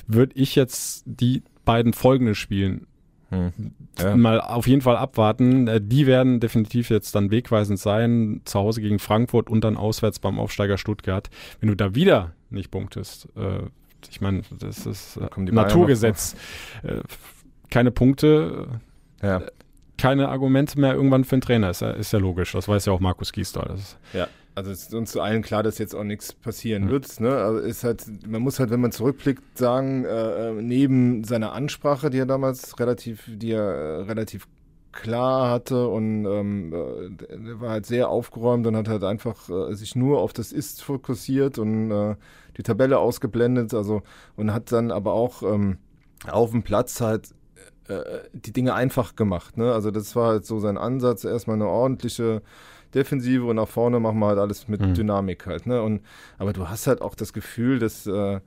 würde ich jetzt die beiden folgenden Spielen Hm. Ja. mal auf jeden Fall abwarten. Äh, Die werden definitiv jetzt dann wegweisend sein. Zu Hause gegen Frankfurt und dann auswärts beim Aufsteiger Stuttgart. Wenn du da wieder nicht punktest, äh, ich meine, das ist äh, Naturgesetz. Äh, keine Punkte, ja. keine Argumente mehr irgendwann für einen Trainer. Ist ja, ist ja logisch. Das weiß ja auch Markus ist, Ja, also es ist uns zu allen klar, dass jetzt auch nichts passieren Mhm. wird. Ne? Also ist halt, man muss halt, wenn man zurückblickt, sagen, äh, äh, neben seiner Ansprache, die er damals relativ, die er äh, relativ klar hatte und ähm, äh, war halt sehr aufgeräumt und hat halt einfach äh, sich nur auf das Ist fokussiert und äh, die Tabelle ausgeblendet, also und hat dann aber auch ähm, auf dem Platz halt äh, die Dinge einfach gemacht. Ne? Also das war halt so sein Ansatz, erstmal eine ordentliche Defensive und nach vorne machen wir halt alles mit Mhm. Dynamik halt. Ne? Und, aber du hast halt auch das Gefühl, dass, äh,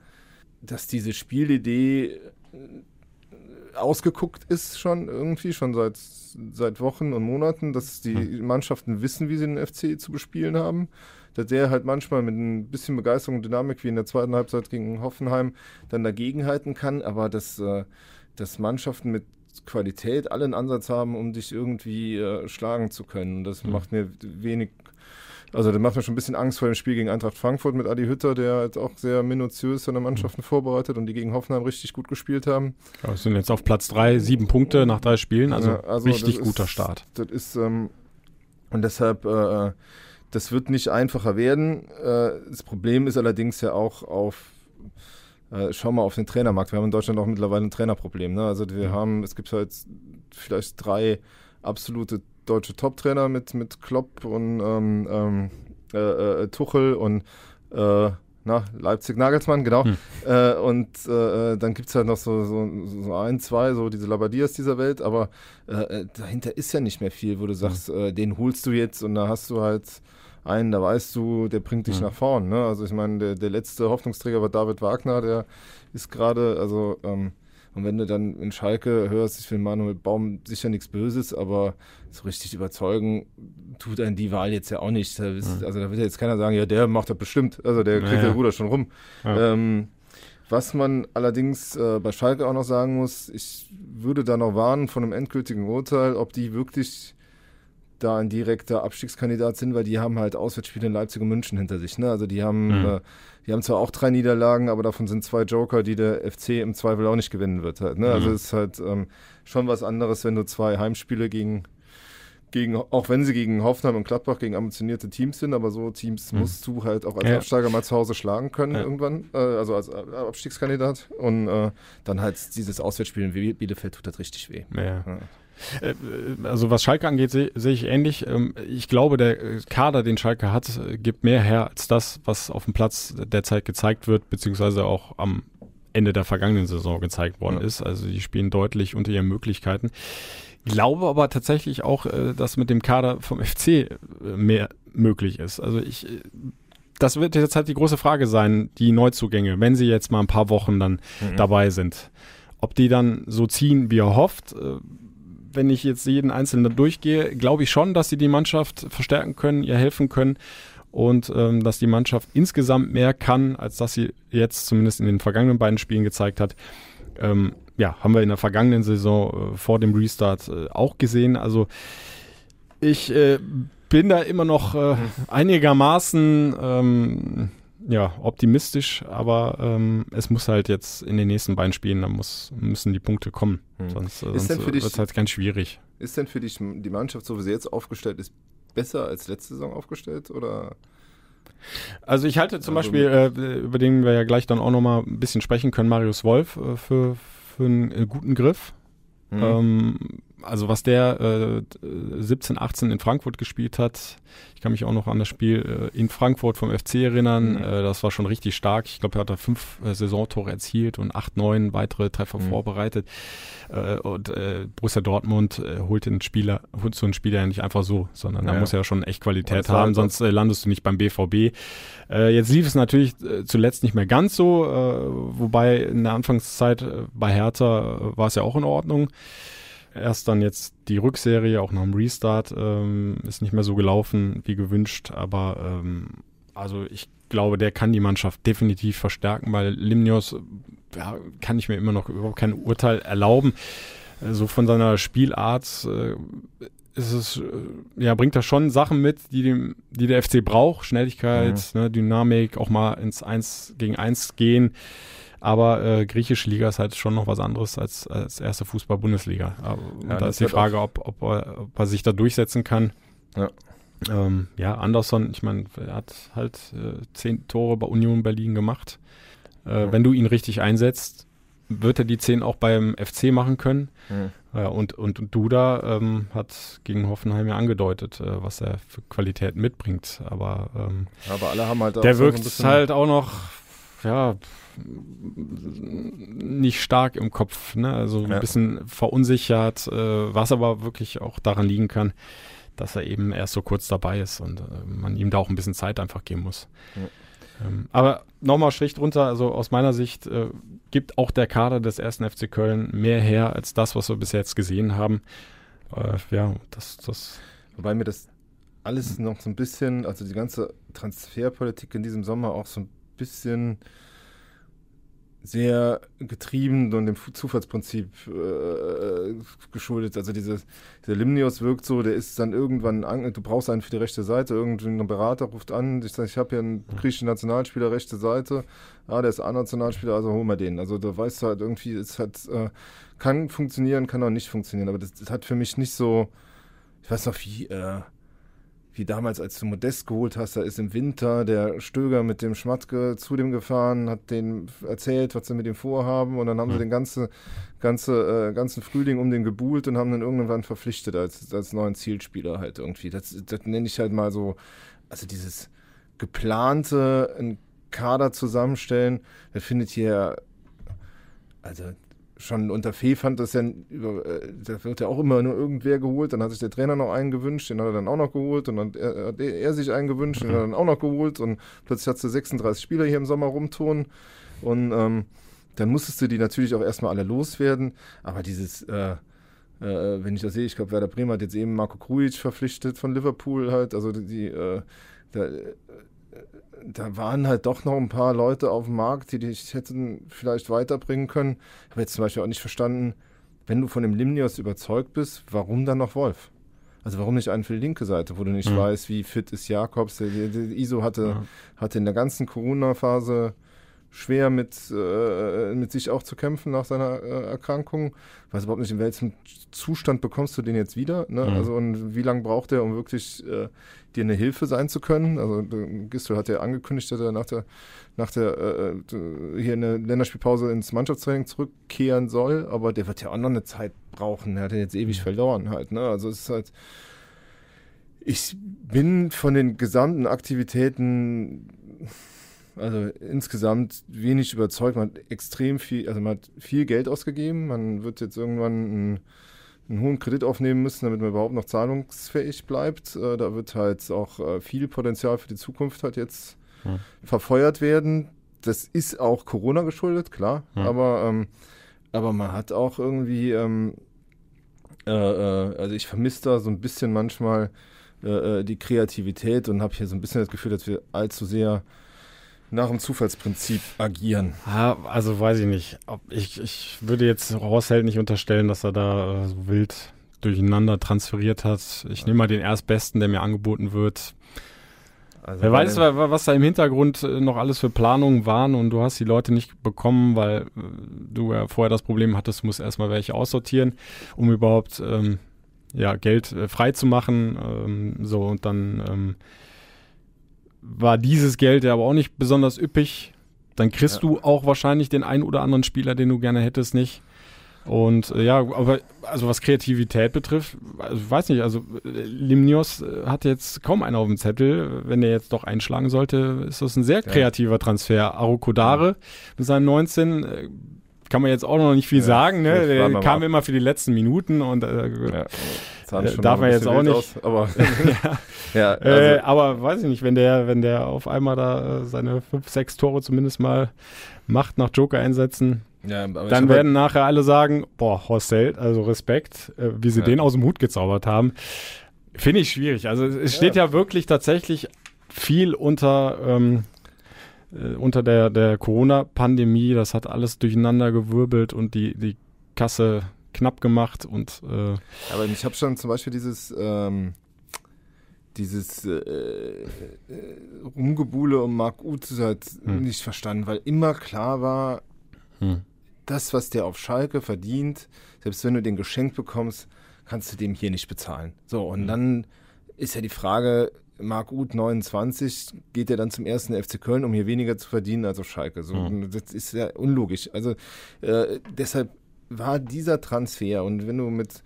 dass diese Spielidee äh, ausgeguckt ist schon irgendwie, schon seit, seit Wochen und Monaten, dass die Mannschaften wissen, wie sie den FC zu bespielen haben. Dass der halt manchmal mit ein bisschen Begeisterung und Dynamik wie in der zweiten Halbzeit gegen Hoffenheim dann dagegenhalten kann, aber dass, äh, dass Mannschaften mit Qualität alle einen Ansatz haben, um dich irgendwie äh, schlagen zu können. Das macht mir wenig, also das macht mir schon ein bisschen Angst vor dem Spiel gegen Eintracht Frankfurt mit Adi Hütter, der halt auch sehr minutiös seine Mannschaften vorbereitet und die gegen Hoffenheim richtig gut gespielt haben. ja, wir sind jetzt auf Platz drei, sieben Punkte nach drei Spielen. Also, Ja, also richtig das guter ist- Start. Das ist, ähm, und deshalb, äh, das wird nicht einfacher werden. Äh, das Problem ist allerdings ja auch auf, äh, schau mal auf den Trainermarkt. Wir haben in Deutschland auch mittlerweile ein Trainerproblem. Ne? Also wir haben, es gibt halt vielleicht drei absolute deutsche Top-Trainer mit, mit Klopp und ähm, ähm, äh, äh, Tuchel und äh, na, Leipzig Nagelsmann, genau. Hm. Äh, und äh, dann gibt es halt noch so, so, so ein, zwei, so diese Labadias dieser Welt, aber äh, äh, dahinter ist ja nicht mehr viel, wo du sagst, äh, den holst du jetzt und da hast du halt einen, da weißt du, der bringt dich Mhm. nach vorn. Ne? Also ich meine, der, der letzte Hoffnungsträger war David Wagner, der ist gerade, also ähm, und wenn du dann in Schalke hörst, ich will Manuel Baum sicher nichts Böses, aber so richtig überzeugen tut einen die Wahl jetzt ja auch nicht. Da ist, Also da wird ja jetzt keiner sagen, ja, der macht das bestimmt. Also der kriegt Ja, ja. der Ruder schon rum. Ja. Ähm, was man allerdings äh, bei Schalke auch noch sagen muss, ich würde da noch warnen von einem endgültigen Urteil, ob die wirklich da ein direkter Abstiegskandidat sind, weil die haben halt Auswärtsspiele in Leipzig und München hinter sich. Ne? Also die haben, Mhm. äh, die haben zwar auch drei Niederlagen, aber davon sind zwei Joker, die der FC im Zweifel auch nicht gewinnen wird. Halt, ne? Also Mhm. es ist halt ähm, schon was anderes, wenn du zwei Heimspiele gegen gegen, auch wenn sie gegen Hoffenheim und Gladbach gegen ambitionierte Teams sind, aber so Teams Mhm. musst du halt auch als Ja. Absteiger mal zu Hause schlagen können Ja. irgendwann, äh, also als äh, Abstiegskandidat. Und äh, dann halt dieses Auswärtsspiel in Biel- Bielefeld tut das richtig weh. Ja. Ja. Äh, Also was Schalke angeht, sehe sehe ich ähnlich. Ähm, Ich glaube, der äh, Kader, den Schalke hat, äh, gibt mehr her als das, was auf dem Platz derzeit gezeigt wird, beziehungsweise auch am Ende der vergangenen Saison gezeigt worden Ja. ist. Also die spielen deutlich unter ihren Möglichkeiten. Glaube aber tatsächlich auch, äh, dass mit dem Kader vom FC äh, mehr möglich ist. Also ich, äh, das wird jetzt halt die große Frage sein, die Neuzugänge, wenn sie jetzt mal ein paar Wochen dann Mhm. dabei sind. Ob die dann so ziehen, wie er hofft. Wenn ich jetzt jeden Einzelnen da durchgehe, glaube ich schon, dass sie die Mannschaft verstärken können, ihr helfen können. und ähm, dass die Mannschaft insgesamt mehr kann, als dass sie jetzt zumindest in den vergangenen beiden Spielen gezeigt hat. Ähm, ja, haben wir in der vergangenen Saison äh, vor dem Restart äh, auch gesehen. Also ich äh, bin da immer noch äh, einigermaßen ähm, ja, optimistisch, aber ähm, es muss halt jetzt in den nächsten beiden Spielen, da muss, müssen die Punkte kommen. Hm. Sonst, äh, sonst wird es halt ganz schwierig. Ist denn für dich die Mannschaft, so wie sie jetzt aufgestellt ist, besser als letzte Saison aufgestellt? Oder? Also ich halte zum also, Beispiel, äh, über den wir ja gleich dann auch nochmal ein bisschen sprechen können, Marius Wolf äh, für, für einen äh, guten Griff. Mhm. Ähm, also was der äh, 17, 18 in Frankfurt gespielt hat, ich kann mich auch noch an das Spiel äh, in Frankfurt vom FC erinnern, mhm. äh, das war schon richtig stark. Ich glaube, er hat da fünf äh, Saisontore erzielt und acht, neun weitere Treffer mhm. vorbereitet. Äh, und äh, Borussia Dortmund äh, holt den Spieler, holt so einen Spieler ja nicht einfach so, sondern ja, da muss er ja schon echt Qualität haben, halt sonst äh, landest du nicht beim BVB. Äh, jetzt lief es natürlich äh, zuletzt nicht mehr ganz so, äh, wobei in der Anfangszeit äh, bei Hertha äh, war es ja auch in Ordnung. Erst dann jetzt die Rückserie, auch nach dem Restart, ähm, ist nicht mehr so gelaufen wie gewünscht, aber ähm, also ich glaube, der kann die Mannschaft definitiv verstärken, weil Limnios ja, kann ich mir immer noch überhaupt kein Urteil erlauben. So also von seiner Spielart äh, ist es, äh, ja, bringt er schon Sachen mit, die, dem, die der FC braucht. Schnelligkeit, mhm. ne, Dynamik, auch mal ins 1 gegen 1 gehen. Aber äh, griechische Liga ist halt schon noch was anderes als, als erste Fußball-Bundesliga. Ja, da ist die Frage, ob, ob, er, ob er sich da durchsetzen kann. Ja. Ähm, ja, Anderson, ich meine, er hat halt äh, zehn Tore bei Union Berlin gemacht. Äh, ja. Wenn du ihn richtig einsetzt, wird er die zehn auch beim FC machen können. Mhm. Ja, und, und Duda ähm, hat gegen Hoffenheim ja angedeutet, äh, was er für Qualitäten mitbringt. Aber, ähm, aber alle haben halt auch der so wirkt halt auch noch ja, nicht stark im Kopf, ne? also ein ja. bisschen verunsichert, äh, was aber wirklich auch daran liegen kann, dass er eben erst so kurz dabei ist und äh, man ihm da auch ein bisschen Zeit einfach geben muss. Ja. Ähm, aber nochmal schlicht runter, also aus meiner Sicht äh, gibt auch der Kader des ersten FC Köln mehr her als das, was wir bis jetzt gesehen haben. Äh, ja, das, das. Wobei mir das alles noch so ein bisschen, also die ganze Transferpolitik in diesem Sommer auch so ein bisschen sehr getrieben und dem Zufallsprinzip äh, geschuldet. Also dieses, dieser Limnios wirkt so, der ist dann irgendwann, an, du brauchst einen für die rechte Seite, irgendein Berater ruft an, ich sage, ich habe hier einen griechischen Nationalspieler, rechte Seite, ah, der ist A-Nationalspieler, also holen wir den. Also da weißt du halt irgendwie, es hat, äh, kann funktionieren, kann auch nicht funktionieren, aber das, das, hat für mich nicht so, ich weiß noch wie, äh, wie damals, als du Modest geholt hast, da ist im Winter der Stöger mit dem Schmatke zu dem gefahren, hat denen erzählt, was sie mit ihm vorhaben und dann haben mhm. sie den ganze, ganze, äh, ganzen Frühling um den gebuhlt und haben dann irgendwann verpflichtet als, als neuen Zielspieler halt irgendwie. Das, das nenne ich halt mal so, also dieses geplante, ein Kader zusammenstellen, das findet hier, also schon unter Fee fand das ja, äh, da wird ja auch immer nur irgendwer geholt. Dann hat sich der Trainer noch einen gewünscht, den hat er dann auch noch geholt. Und dann hat er, er sich einen gewünscht, den hat er dann auch noch geholt. Und plötzlich hat du 36 Spieler hier im Sommer rumtun. Und ähm, dann musstest du die natürlich auch erstmal alle loswerden. Aber dieses, äh, äh, wenn ich das sehe, ich glaube, Werder Bremer hat jetzt eben Marco Krujic verpflichtet von Liverpool halt. Also die, äh, da, da waren halt doch noch ein paar Leute auf dem Markt, die dich hätten vielleicht weiterbringen können. Ich habe jetzt zum Beispiel auch nicht verstanden, wenn du von dem Limnios überzeugt bist, warum dann noch Wolf? Also warum nicht einen für die linke Seite, wo du nicht mhm. weißt, wie fit ist Jakobs? Der, der, der ISO hatte, ja. hatte in der ganzen Corona-Phase schwer mit, äh, mit sich auch zu kämpfen nach seiner äh, Erkrankung. Ich weiß überhaupt nicht, in welchem Zustand bekommst du den jetzt wieder? Ne? Mhm. Also und wie lange braucht er, um wirklich äh, dir eine Hilfe sein zu können? Also Gistel hat ja angekündigt, dass er nach der, nach der äh, hier eine Länderspielpause ins Mannschaftstraining zurückkehren soll, aber der wird ja auch noch eine Zeit brauchen. Er hat ja jetzt ewig verloren halt. Ne? Also es ist halt ich bin von den gesamten Aktivitäten also insgesamt wenig überzeugt. Man hat extrem viel, also man hat viel Geld ausgegeben. Man wird jetzt irgendwann einen, einen hohen Kredit aufnehmen müssen, damit man überhaupt noch zahlungsfähig bleibt. Äh, da wird halt auch äh, viel Potenzial für die Zukunft halt jetzt hm. verfeuert werden. Das ist auch Corona geschuldet, klar. Hm. Aber, ähm, aber man hat auch irgendwie, ähm, äh, äh also ich vermisse da so ein bisschen manchmal äh, äh, die Kreativität und habe hier so ein bisschen das Gefühl, dass wir allzu sehr nach dem Zufallsprinzip agieren. Ja, also weiß ich nicht. Ich, ich würde jetzt Horsheld nicht unterstellen, dass er da äh, so wild durcheinander transferiert hat. Ich nehme mal den Erstbesten, der mir angeboten wird. Also Wer weiß, was da im Hintergrund äh, noch alles für Planungen waren und du hast die Leute nicht bekommen, weil äh, du ja vorher das Problem hattest, du musst erstmal welche aussortieren, um überhaupt ähm, ja, Geld frei zu machen. Ähm, so und dann ähm, war dieses Geld ja aber auch nicht besonders üppig. Dann kriegst ja. du auch wahrscheinlich den einen oder anderen Spieler, den du gerne hättest, nicht. Und äh, ja, aber also was Kreativität betrifft, also ich weiß nicht, also äh, Limnios äh, hat jetzt kaum einen auf dem Zettel. Wenn er jetzt doch einschlagen sollte, ist das ein sehr kreativer Transfer. Arukodare mit seinen 19 äh, kann man jetzt auch noch nicht viel ja, sagen. Ne? Der kam mal. immer für die letzten Minuten und äh, ja, äh, darf man jetzt auch nicht. Aus, aber ja, ja also. äh, aber weiß ich nicht, wenn der, wenn der auf einmal da seine fünf, sechs Tore zumindest mal macht nach Joker einsetzen, ja, dann werden halt nachher alle sagen, boah, Horst also Respekt, äh, wie sie ja. den aus dem Hut gezaubert haben. Finde ich schwierig. Also es steht ja, ja wirklich tatsächlich viel unter, ähm, äh, unter der, der Corona-Pandemie. Das hat alles durcheinander gewirbelt und die, die Kasse knapp gemacht. Und, äh, Aber ich habe schon zum Beispiel dieses... Ähm dieses äh, äh, Rumgebuhle um Mark Uth halt hm. nicht verstanden, weil immer klar war, hm das, was der auf Schalke verdient, selbst wenn du den geschenkt bekommst, kannst du dem hier nicht bezahlen. So, und mhm. dann ist ja die Frage, Marc Uth 29, geht er dann zum ersten FC Köln, um hier weniger zu verdienen als auf Schalke. So, mhm. Das ist ja unlogisch. Also äh, deshalb war dieser Transfer und wenn du mit,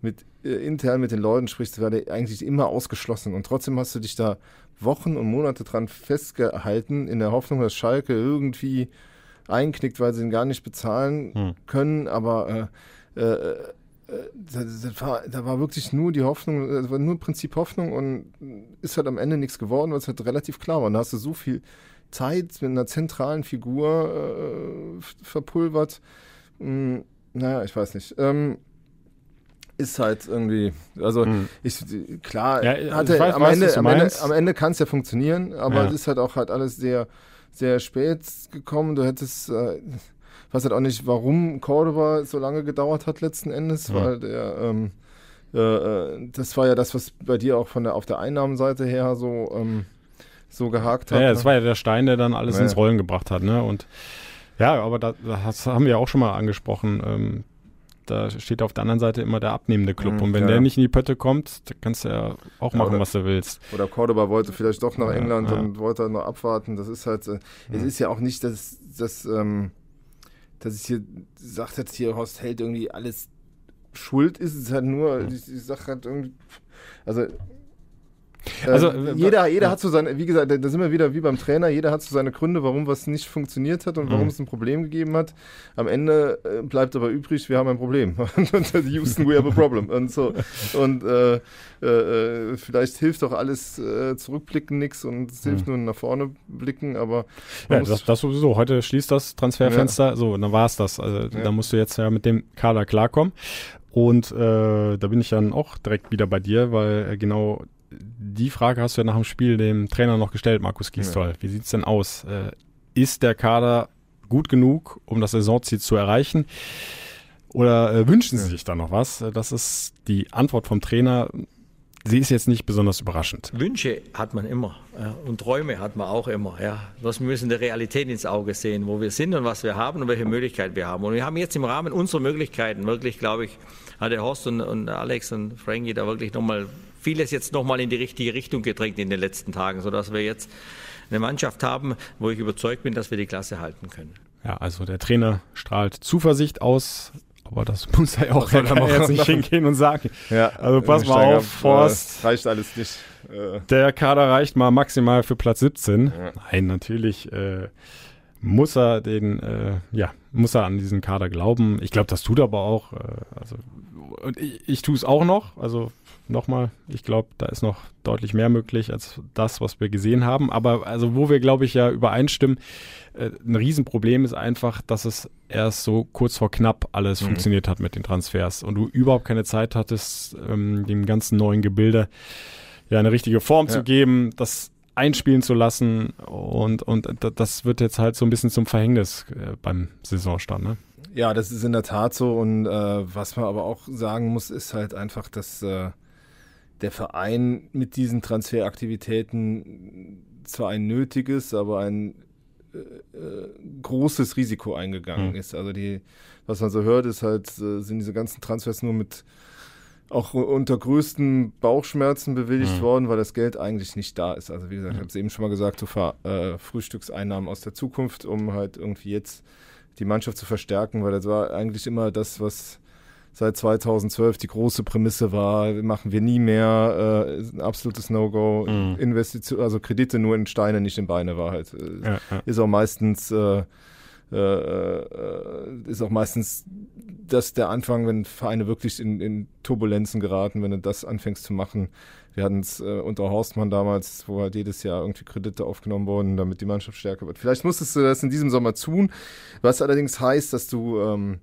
mit äh, intern mit den Leuten sprichst, war der eigentlich immer ausgeschlossen. Und trotzdem hast du dich da Wochen und Monate dran festgehalten, in der Hoffnung, dass Schalke irgendwie einknickt, weil sie ihn gar nicht bezahlen hm. können. Aber äh, äh, äh da, da, war, da war wirklich nur die Hoffnung, das war nur Prinzip Hoffnung und ist halt am Ende nichts geworden, weil es halt relativ klar war. Und da hast du so viel Zeit mit einer zentralen Figur äh, verpulvert. Hm, naja, ich weiß nicht. Ähm, ist halt irgendwie, also mhm. ich, klar, ja, hatte, weiß, am, Ende, am, Ende, am Ende kann es ja funktionieren, aber ja. es ist halt auch halt alles sehr sehr spät gekommen. Du hättest, äh, ich weiß halt auch nicht, warum Cordoba so lange gedauert hat letzten Endes, ja. weil der, ähm, äh, äh, das war ja das, was bei dir auch von der auf der Einnahmenseite her so ähm, so gehakt hat. Ja, das ne? war ja der Stein, der dann alles ja. ins Rollen gebracht hat, ne? Und ja, aber da, das haben wir auch schon mal angesprochen. Ähm, da steht auf der anderen Seite immer der abnehmende Club. Mhm, und wenn ja. der nicht in die Pötte kommt, dann kannst du ja auch machen, oder, was du willst. Oder Cordoba wollte vielleicht doch nach England ja, und wollte noch abwarten. Das ist halt, äh, es ist ja auch nicht, dass, dass, ähm, dass ich hier sagt jetzt hier Horst Held irgendwie alles schuld ist. Es ist halt nur, ich, ich sag halt irgendwie, also also ähm, jeder, jeder ja. hat so seine, wie gesagt, da sind wir wieder wie beim Trainer, jeder hat so seine Gründe, warum was nicht funktioniert hat und warum mhm. es ein Problem gegeben hat. Am Ende äh, bleibt aber übrig, wir haben ein Problem. Houston, we have a problem. Und so. Und äh, äh, vielleicht hilft auch alles äh, zurückblicken nichts und es hilft mhm. nur nach vorne blicken, aber ja, das, das, sowieso. Heute schließt das Transferfenster, ja. so, dann war es das. Also ja. da musst du jetzt ja mit dem Kader klarkommen. Und äh, da bin ich dann auch direkt wieder bei dir, weil äh, genau die Frage hast du ja nach dem Spiel dem Trainer noch gestellt, Markus Gisdol. Ja. Wie sieht es denn aus? Äh, ist der Kader gut genug, um das Saisonziel zu erreichen? Oder äh, wünschen Sie sich da noch was? Äh, das ist die Antwort vom Trainer. Sie ist jetzt nicht besonders überraschend. Wünsche hat man immer ja, und Träume hat man auch immer. Ja. wir müssen der Realität ins Auge sehen, wo wir sind und was wir haben und welche Möglichkeiten wir haben. Und wir haben jetzt im Rahmen unserer Möglichkeiten wirklich, glaube ich, hat der Horst und, und Alex und Frankie da wirklich nochmal vieles jetzt nochmal in die richtige Richtung gedrängt in den letzten Tagen, sodass wir jetzt eine Mannschaft haben, wo ich überzeugt bin, dass wir die Klasse halten können. Ja, also der Trainer strahlt Zuversicht aus, aber das muss er ja auch jetzt nicht hingehen und sagen. Ja, also pass mal auf, Forst. reicht alles nicht. Äh. Der Kader reicht mal maximal für Platz 17. Ja. Nein, natürlich äh, muss er den, äh, ja, muss er an diesen Kader glauben. Ich glaube, das tut er aber auch. Äh, also und ich, ich tue es auch noch. Also nochmal, ich glaube, da ist noch deutlich mehr möglich als das, was wir gesehen haben. Aber also wo wir, glaube ich, ja übereinstimmen, äh, ein Riesenproblem ist einfach, dass es erst so kurz vor knapp alles mhm. funktioniert hat mit den Transfers und du überhaupt keine Zeit hattest, ähm, dem ganzen neuen Gebilde ja, eine richtige Form ja. zu geben, das einspielen zu lassen und, und das wird jetzt halt so ein bisschen zum Verhängnis äh, beim Saisonstart. Ne? Ja, das ist in der Tat so und äh, was man aber auch sagen muss, ist halt einfach, dass äh, der Verein mit diesen Transferaktivitäten zwar ein nötiges, aber ein äh, äh, großes Risiko eingegangen mhm. ist. Also die, was man so hört, ist halt, äh, sind diese ganzen Transfers nur mit auch unter größten Bauchschmerzen bewilligt mhm. worden, weil das Geld eigentlich nicht da ist. Also wie gesagt, ich habe es eben schon mal gesagt, so äh, Frühstückseinnahmen aus der Zukunft, um halt irgendwie jetzt die Mannschaft zu verstärken, weil das war eigentlich immer das, was seit 2012 die große Prämisse war, machen wir nie mehr, äh, ein absolutes No-Go, mhm. Investition, also Kredite nur in Steine, nicht in Beine war halt. Äh, ja, ja. Ist auch meistens äh, äh, äh, ist auch meistens das der Anfang, wenn Vereine wirklich in, in Turbulenzen geraten, wenn du das anfängst zu machen. Wir hatten es äh, unter Horstmann damals, wo halt jedes Jahr irgendwie Kredite aufgenommen wurden, damit die Mannschaft stärker wird. Vielleicht musstest du das in diesem Sommer tun, was allerdings heißt, dass du ähm,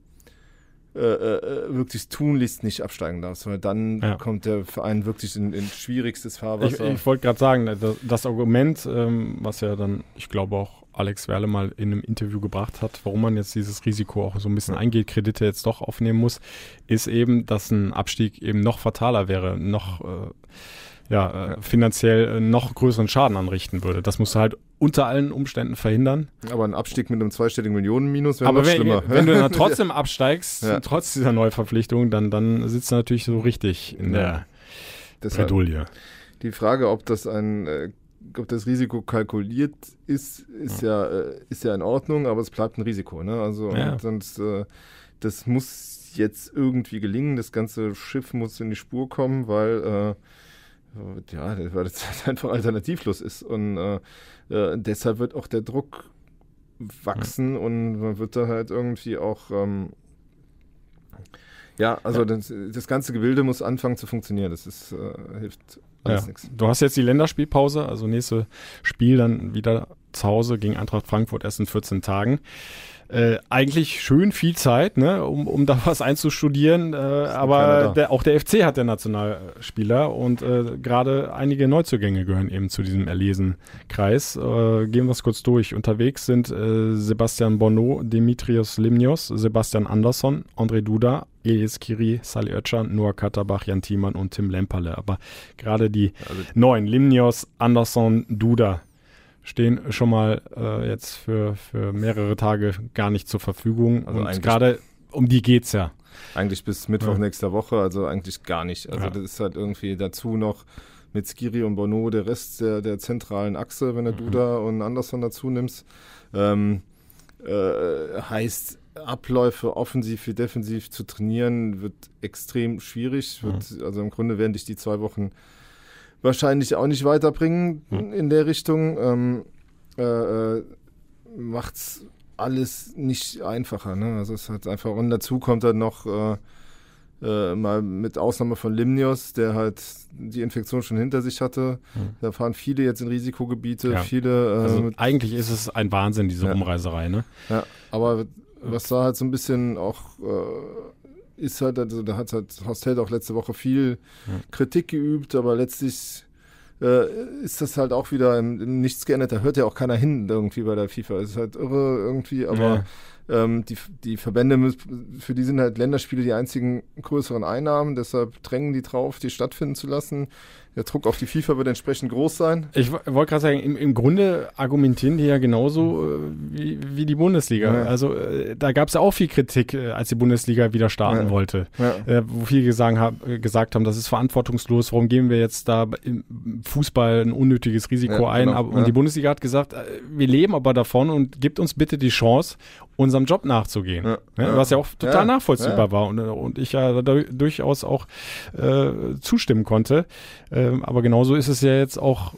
äh, äh, wirklich tunlichst nicht absteigen darfst, weil dann ja. kommt der Verein wirklich in, in schwierigstes Fahrwasser. Ich, ich wollte gerade sagen, das, das Argument, ähm, was ja dann, ich glaube auch Alex Werle mal in einem Interview gebracht hat, warum man jetzt dieses Risiko auch so ein bisschen eingeht, Kredite jetzt doch aufnehmen muss, ist eben, dass ein Abstieg eben noch fataler wäre, noch äh, ja, äh, finanziell äh, noch größeren Schaden anrichten würde. Das musst du halt unter allen Umständen verhindern. Aber ein Abstieg mit einem zweistelligen Millionenminus wäre noch wenn, schlimmer. Wenn du dann trotzdem absteigst, ja. trotz dieser Neuverpflichtung, dann, dann sitzt du natürlich so richtig in ja. der Bredouille. Die Frage, ob das ein äh, ob das Risiko kalkuliert ist, ist ja, ja äh, ist ja in Ordnung, aber es bleibt ein Risiko. Ne? Also ja. sonst, äh, das muss jetzt irgendwie gelingen. Das ganze Schiff muss in die Spur kommen, weil äh, ja, weil das halt einfach alternativlos ist. Und äh, äh, deshalb wird auch der Druck wachsen mhm. und man wird da halt irgendwie auch. Ähm, ja, also ja. Das, das, ganze Gebilde muss anfangen zu funktionieren. Das ist, äh, hilft alles ja. nichts. Du hast jetzt die Länderspielpause, also nächste Spiel dann wieder zu Hause gegen Eintracht Frankfurt erst in 14 Tagen äh, eigentlich schön viel Zeit, ne, um, um da was einzustudieren. Äh, aber der, auch der FC hat der Nationalspieler und äh, gerade einige Neuzugänge gehören eben zu diesem Erlesenkreis. Äh, gehen wir es kurz durch. Unterwegs sind äh, Sebastian Bonneau, Dimitrios Limnios, Sebastian Andersson, André Duda, Elias Kiri, Sally Oetschan, Noah Katterbach, Jan Thiemann und Tim Lemperle. Aber gerade die also, neun, Limnios, Andersson, Duda, stehen schon mal äh, jetzt für, für mehrere Tage gar nicht zur Verfügung. Also und gerade um die geht's ja. Eigentlich bis Mittwoch ja. nächster Woche, also eigentlich gar nicht. Also ja. das ist halt irgendwie dazu noch mit Skiri und Bono der Rest der, der zentralen Achse, wenn du mhm. Duda und Anderson dazu nimmst. Ähm, äh, heißt, Abläufe offensiv wie defensiv zu trainieren, wird extrem schwierig. Wird, mhm. Also im Grunde werden dich die zwei Wochen wahrscheinlich auch nicht weiterbringen hm. in der Richtung. Ähm, äh, äh, macht's alles nicht einfacher. Ne? Also es hat einfach und dazu kommt dann noch äh, äh, mal mit Ausnahme von Limnios, der halt die Infektion schon hinter sich hatte. Mhm. Da fahren viele jetzt in Risikogebiete, ja. viele. Äh, also eigentlich ist es ein Wahnsinn, diese ja. Rumreiserei, ne? Ja, aber was da halt so ein bisschen auch äh, ist halt, also da hat halt Hostel auch letzte Woche viel ja. Kritik geübt, aber letztlich äh, ist das halt auch wieder nichts geändert. Da hört ja auch keiner hin irgendwie bei der FIFA. Es ist halt irre irgendwie, aber ja. ähm, die, die Verbände, für die sind halt Länderspiele die einzigen größeren Einnahmen, deshalb drängen die drauf, die stattfinden zu lassen der Druck auf die FIFA wird entsprechend groß sein. Ich wollte gerade sagen, im, im, Grunde argumentieren die ja genauso äh, wie, wie, die Bundesliga. Ja. Also äh, da gab es ja auch viel Kritik, äh, als die Bundesliga wieder starten ja. wollte. Ja. Äh, wo viele gesagt, hab, gesagt, haben, das ist verantwortungslos, warum gehen wir jetzt da im Fußball ein unnötiges Risiko ein? Genau. Und die Bundesliga hat gesagt, äh, wir leben aber davon und gibt uns bitte die Chance, unserem Job nachzugehen. Ja, ja, was ja auch total ja, nachvollziehbar war und, und ich ja da durchaus auch äh, zustimmen konnte. Ähm, aber genauso ist es ja jetzt auch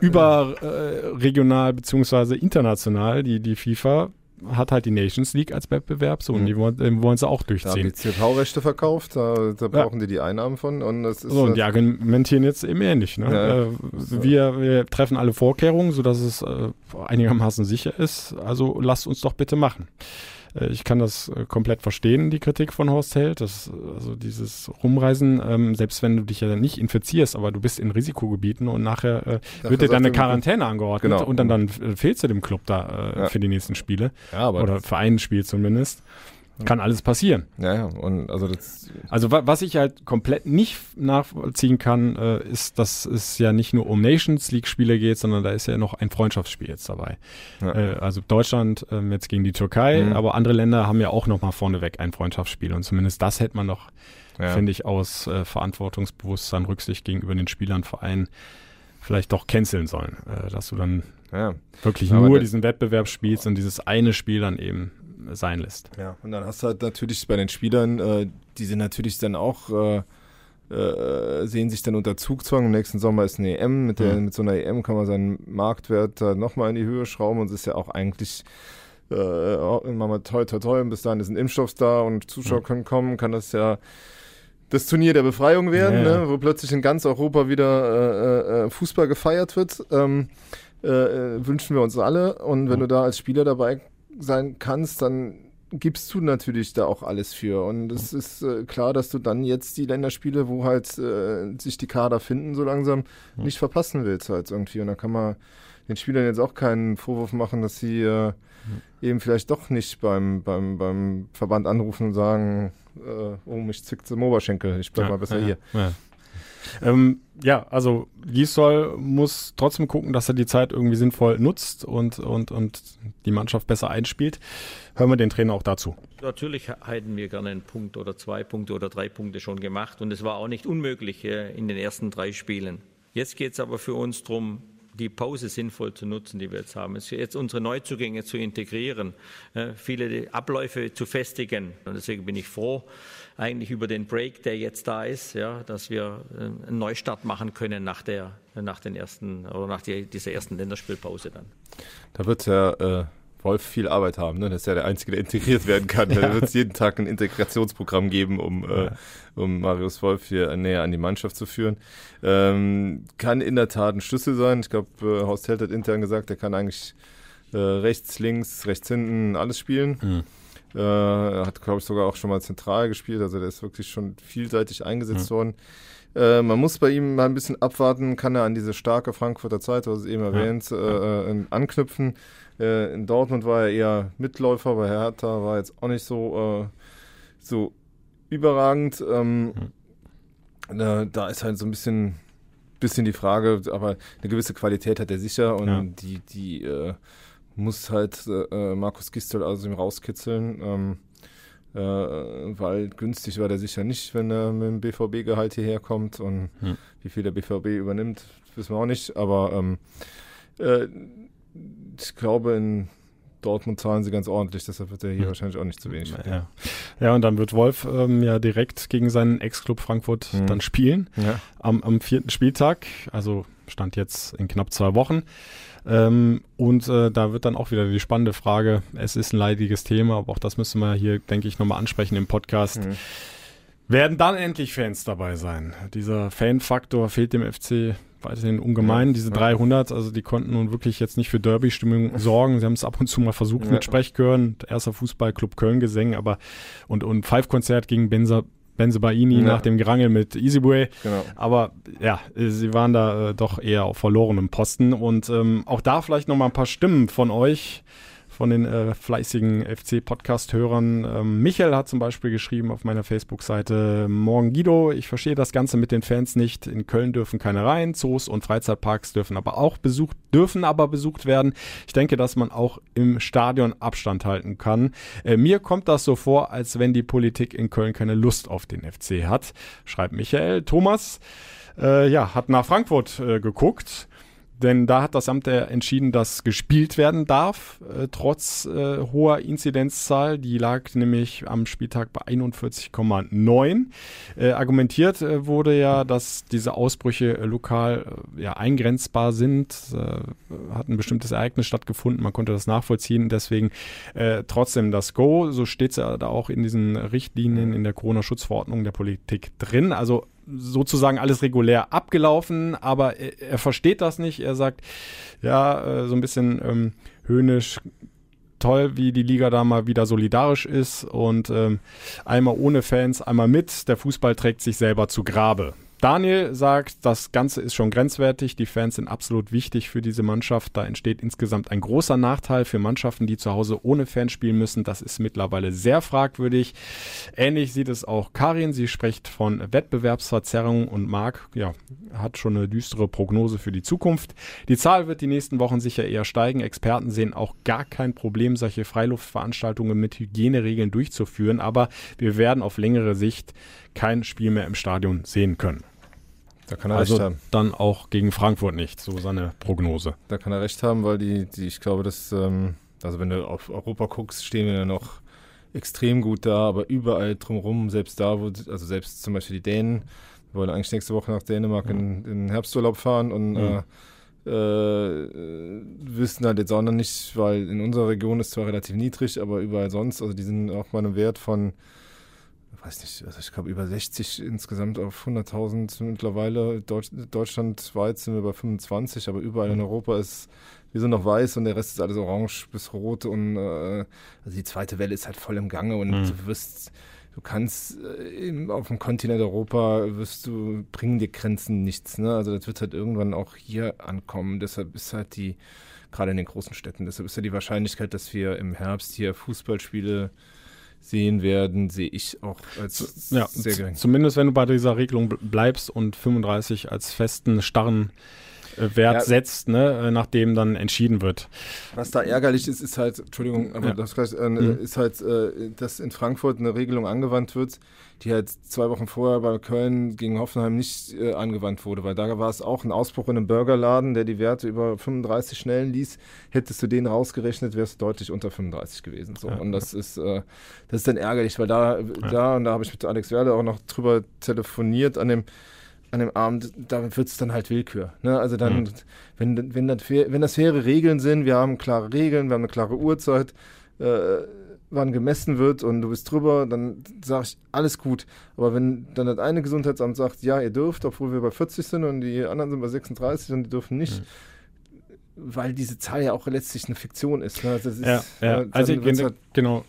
überregional äh, beziehungsweise international, die, die FIFA hat halt die Nations League als Wettbewerb, so, mhm. und die wollen, wollen sie auch durchziehen. Da haben die TV-Rechte verkauft, da, da brauchen die die Einnahmen von. Und, das ist so, und die argumentieren jetzt eben ähnlich. Ne? Ja, äh, wir, wir treffen alle Vorkehrungen, sodass es äh, einigermaßen sicher ist, also lasst uns doch bitte machen. Äh, ich kann das äh, komplett verstehen, die Kritik von Horst Held. Das, also dieses Rumreisen, ähm, selbst wenn du dich ja nicht infizierst, aber du bist in Risikogebieten und nachher äh, wird dir dann eine Quarantäne angeordnet Genau. und dann, dann äh, fehlst du dem Club da äh, Ja. für die nächsten Spiele. Ja, aber Oder für ein Spiel zumindest. Kann alles passieren. Ja, ja, und also das, Also wa was ich halt komplett nicht nachvollziehen kann, äh, ist, dass es ja nicht nur um Nations League Spiele geht, sondern da ist ja noch ein Freundschaftsspiel jetzt dabei. Ja. Äh, also Deutschland ähm, jetzt gegen die Türkei, Mhm. aber andere Länder haben ja auch noch mal vorneweg ein Freundschaftsspiel und zumindest das hätte man doch, ja. finde ich, aus äh, Verantwortungsbewusstsein, Rücksicht gegenüber den Spielern, Vereinen vielleicht doch canceln sollen, äh, dass du dann wirklich nur diesen Wettbewerb spielst und dieses eine Spiel dann eben sein lässt. Ja, und dann hast du halt natürlich bei den Spielern, äh, die sind natürlich dann auch, äh, äh, sehen sich dann unter Zugzwang. Im nächsten Sommer ist eine EM. Mit, der, Mhm. mit so einer EM kann man seinen Marktwert äh, nochmal in die Höhe schrauben und es ist ja auch eigentlich, äh, machen wir toi, toi, toi, bis dahin ist ein Impfstoff da und Zuschauer Mhm. können kommen, kann das ja das Turnier der Befreiung werden, Ja, ja. Ne, wo plötzlich in ganz Europa wieder äh, äh, Fußball gefeiert wird. Ähm, äh, äh, wünschen wir uns alle. Und wenn Ja. du da als Spieler dabei sein kannst, dann gibst du natürlich da auch alles für. Und es ist äh, klar, dass du dann jetzt die Länderspiele, wo halt äh, sich die Kader finden, so langsam nicht verpassen willst halt irgendwie. Und da kann man den Spielern jetzt auch keinen Vorwurf machen, dass sie äh, eben vielleicht doch nicht beim, beim, beim Verband anrufen und sagen, äh, oh, mich zwickt im Oberschenkel, ich bleib mal besser hier. Ähm, ja, also Gisdol muss trotzdem gucken, dass er die Zeit irgendwie sinnvoll nutzt und, und, und die Mannschaft besser einspielt. Hören wir den Trainer auch dazu. Natürlich hätten wir gerne einen Punkt oder zwei Punkte oder drei Punkte schon gemacht und es war auch nicht unmöglich äh, in den ersten drei Spielen. Jetzt geht es aber für uns darum, die Pause sinnvoll zu nutzen, die wir jetzt haben. Ist jetzt unsere Neuzugänge zu integrieren, äh, viele Abläufe zu festigen. Und deswegen bin ich froh, eigentlich über den Break, der jetzt da ist, ja, dass wir äh, einen Neustart machen können nach der, nach den ersten oder nach die, dieser ersten Länderspielpause dann. Da wird der äh, Wolf viel Arbeit haben, ne? Das ist ja der Einzige, der integriert werden kann. Da wird es jeden Tag ein Integrationsprogramm geben, um, äh, um Marius Wolf hier näher an die Mannschaft zu führen. Ähm, kann in der Tat ein Schlüssel sein. Ich glaube, äh, Horst Held hat intern gesagt, er kann eigentlich äh, rechts, links, rechts hinten alles spielen. Äh, er hat, glaube ich, sogar auch schon mal zentral gespielt. Also der ist wirklich schon vielseitig eingesetzt worden. Äh, man muss bei ihm mal ein bisschen abwarten, kann er an diese starke Frankfurter Zeit, was eben erwähnt, äh, äh, anknüpfen. Äh, in Dortmund war er eher Mitläufer, bei Hertha war jetzt auch nicht so, äh, so überragend. Ähm, da, da ist halt so ein bisschen, bisschen die Frage, aber eine gewisse Qualität hat er sicher und Ja. die, die äh, muss halt äh, Markus Gistel aus ihm rauskitzeln. Ähm, äh, weil günstig war der sicher nicht, wenn er mit dem BVB-Gehalt hierher kommt und Hm. wie viel der BVB übernimmt, wissen wir auch nicht, aber ähm, äh, ich glaube, in Dortmund zahlen sie ganz ordentlich, deshalb wird er hier Hm. wahrscheinlich auch nicht zu wenig. Ja. ja, und dann wird Wolf ähm, ja direkt gegen seinen Ex-Club Frankfurt Mhm. dann spielen. Ja. am, am vierten Spieltag, also stand jetzt in knapp zwei Wochen. Ähm, und äh, da wird dann auch wieder die spannende Frage, es ist ein leidiges Thema, aber auch das müssen wir hier, denke ich, nochmal ansprechen im Podcast. Mhm. Werden dann endlich Fans dabei sein? Dieser Fanfaktor fehlt dem FC weiterhin ungemein. Ja, Diese ja. 300, also die konnten nun wirklich jetzt nicht für Derby-Stimmung sorgen. Sie haben es ab und zu mal versucht Ja. mit Sprechchören, erster Fußballclub Köln gesungen, aber und, und Five-Konzert gegen Benza, Benzebaini Ja. nach dem Gerangel mit Easyway. Genau. Aber ja, sie waren da äh, doch eher auf verlorenem Posten. Und ähm, auch da vielleicht noch mal ein paar Stimmen von euch, von den äh, fleißigen FC-Podcast-Hörern. Ähm, Michael hat zum Beispiel geschrieben auf meiner Facebook-Seite, Morgen Guido, ich verstehe das Ganze mit den Fans nicht. In Köln dürfen keine rein, Zoos und Freizeitparks dürfen aber auch besucht, dürfen aber besucht werden. Ich denke, dass man auch im Stadion Abstand halten kann. Äh, mir kommt das so vor, als wenn die Politik in Köln keine Lust auf den FC hat, schreibt Michael. Thomas, äh, ja, hat nach Frankfurt äh, geguckt. Denn da hat das Amt entschieden, dass gespielt werden darf, äh, trotz äh, hoher Inzidenzzahl. Die lag nämlich am Spieltag bei 41,9. Äh, argumentiert äh, wurde ja, dass diese Ausbrüche äh, lokal äh, ja, eingrenzbar sind. Hat ein bestimmtes Ereignis stattgefunden, man konnte das nachvollziehen. Deswegen trotzdem das Go. So steht es ja da auch in diesen Richtlinien in der Corona-Schutzverordnung der Politik drin. Also sozusagen alles regulär abgelaufen, aber er, er versteht das nicht. Er sagt, ja, äh, so ein bisschen ähm, höhnisch, toll, wie die Liga da mal wieder solidarisch ist und ähm, einmal ohne Fans, einmal mit. Der Fußball trägt sich selber zu Grabe. Daniel sagt, das Ganze ist schon grenzwertig. Die Fans sind absolut wichtig für diese Mannschaft. Da entsteht insgesamt ein großer Nachteil für Mannschaften, die zu Hause ohne Fans spielen müssen. Das ist mittlerweile sehr fragwürdig. Ähnlich sieht es auch Karin. Sie spricht von Wettbewerbsverzerrung und Marc ja, hat schon eine düstere Prognose für die Zukunft. Die Zahl wird die nächsten Wochen sicher eher steigen. Experten sehen auch gar kein Problem, solche Freiluftveranstaltungen mit Hygieneregeln durchzuführen. Aber wir werden auf längere Sicht kein Spiel mehr im Stadion sehen können. Da kann er also recht haben. dann auch gegen Frankfurt nicht, so seine Prognose. Da kann er recht haben, weil die, die ich glaube, dass, ähm, also wenn du auf Europa guckst, stehen wir ja noch extrem gut da, aber überall drumherum, selbst da, wo, also selbst zum Beispiel die Dänen, wir wollen eigentlich nächste Woche nach Dänemark in, in den Herbsturlaub fahren und Mhm. äh, äh, wissen halt jetzt auch noch nicht, weil in unserer Region ist zwar relativ niedrig, aber überall sonst, also die sind auch mal einem Wert von, weiß nicht, also ich glaube über 60 insgesamt auf 100.000 mittlerweile. Deutsch, deutschlandweit sind wir bei 25, aber überall in Europa ist wir sind noch weiß und der Rest ist alles orange bis rot und äh, also die zweite Welle ist halt voll im Gange und Mhm. du wirst du kannst äh, auf dem Kontinent Europa wirst du bringen dir Grenzen nichts, ne? Also das wird halt irgendwann auch hier ankommen. Deshalb ist halt die gerade in den großen Städten, deshalb ist ja die Wahrscheinlichkeit, dass wir im Herbst hier Fußballspiele sehen werden, sehe ich auch als Ja, sehr gering. zumindest wenn du bei dieser Regelung bl- bleibst und 35 als festen, starren Wert Ja. setzt, ne, äh, nachdem dann entschieden wird. Was da ärgerlich ist, ist halt, Entschuldigung, aber Ja. das gleich, äh, Mhm. ist halt, äh, dass in Frankfurt eine Regelung angewandt wird, die halt zwei Wochen vorher bei Köln gegen Hoffenheim nicht äh, angewandt wurde, weil da war es auch ein Ausbruch in einem Burgerladen, der die Werte über 35 schnellen ließ. Hättest du den rausgerechnet, wärst du deutlich unter 35 gewesen. So. Ja. Und das ist, äh, das ist dann ärgerlich, weil da, da und da habe ich mit Alex Werle auch noch drüber telefoniert an dem an dem Abend, da wird es dann halt Willkür. Ne? Also dann, Mhm. wenn, wenn, das, wenn das faire Regeln sind, wir haben klare Regeln, wir haben eine klare Uhrzeit, äh, wann gemessen wird und du bist drüber, dann sage ich, alles gut. Aber wenn dann das eine Gesundheitsamt sagt, ja, ihr dürft, obwohl wir bei 40 sind und die anderen sind bei 36 und die dürfen nicht, Mhm. weil diese Zahl ja auch letztlich eine Fiktion ist. Ne? Also, ist Ja, ja. äh, Also halt, genau.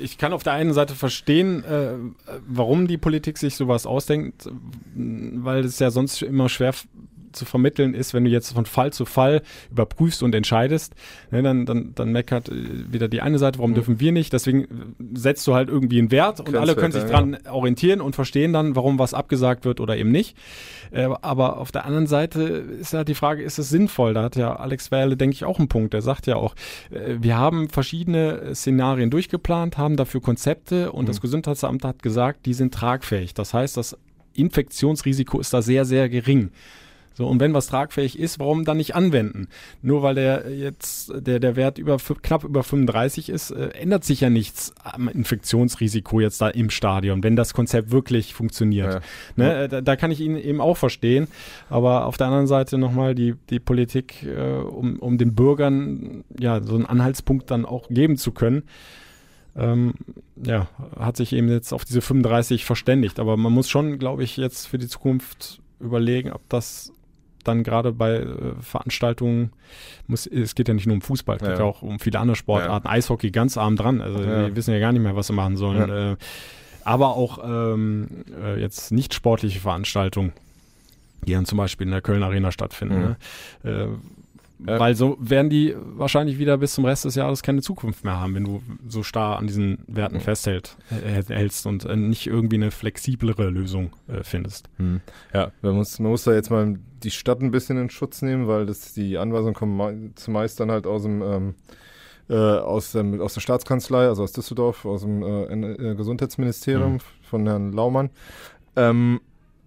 Ich kann auf der einen Seite verstehen, äh, warum die Politik sich sowas ausdenkt, weil es ja sonst immer schwer zu vermitteln ist, wenn du jetzt von Fall zu Fall überprüfst und entscheidest, ne, dann, dann, dann meckert äh, wieder die eine Seite, warum Mhm. dürfen wir nicht? Deswegen äh, setzt du halt irgendwie einen Wert und alle können sich ja, dran orientieren und verstehen dann, warum was abgesagt wird oder eben nicht. Äh, aber auf der anderen Seite ist ja die Frage, ist es sinnvoll? Da hat ja Alex Werle, denke ich, auch einen Punkt. Der sagt ja auch, äh, wir haben verschiedene Szenarien durchgeplant, haben dafür Konzepte und Mhm. das Gesundheitsamt hat gesagt, die sind tragfähig. Das heißt, das Infektionsrisiko ist da sehr, sehr gering. So, und wenn was tragfähig ist, warum dann nicht anwenden? Nur weil der jetzt, der, der Wert über, knapp über 35 ist, äh, ändert sich ja nichts am Infektionsrisiko jetzt da im Stadion, wenn das Konzept wirklich funktioniert. Ja. Ne, äh, da, da kann ich ihn eben auch verstehen. Aber auf der anderen Seite nochmal die, die Politik, äh, um, um den Bürgern ja so einen Anhaltspunkt dann auch geben zu können. Ähm, ja, hat sich eben jetzt auf diese 35 verständigt. Aber man muss schon, glaube ich, jetzt für die Zukunft überlegen, ob das dann gerade bei äh, Veranstaltungen muss, es geht ja nicht nur um Fußball, es geht Ja. ja auch um viele andere Sportarten, Eishockey ganz arm dran, also Ja. die wissen ja gar nicht mehr, was sie machen sollen. Äh, aber auch ähm, äh, jetzt nicht sportliche Veranstaltungen, die dann zum Beispiel in der Köln Arena stattfinden. Mhm. Ne? Ja. Weil so werden die wahrscheinlich wieder bis zum Rest des Jahres keine Zukunft mehr haben, wenn du so starr an diesen Werten Mhm. festhält, äh, hältst und äh, nicht irgendwie eine flexiblere Lösung äh, findest. Hm. Ja, man muss, man muss da jetzt mal die Stadt ein bisschen in Schutz nehmen, weil das die Anweisungen kommen mei- zumeist dann halt aus dem ähm, äh, aus, dem, aus der Staatskanzlei, also aus Düsseldorf, aus dem äh, äh, Gesundheitsministerium Mhm. von Herrn Laumann. Ähm,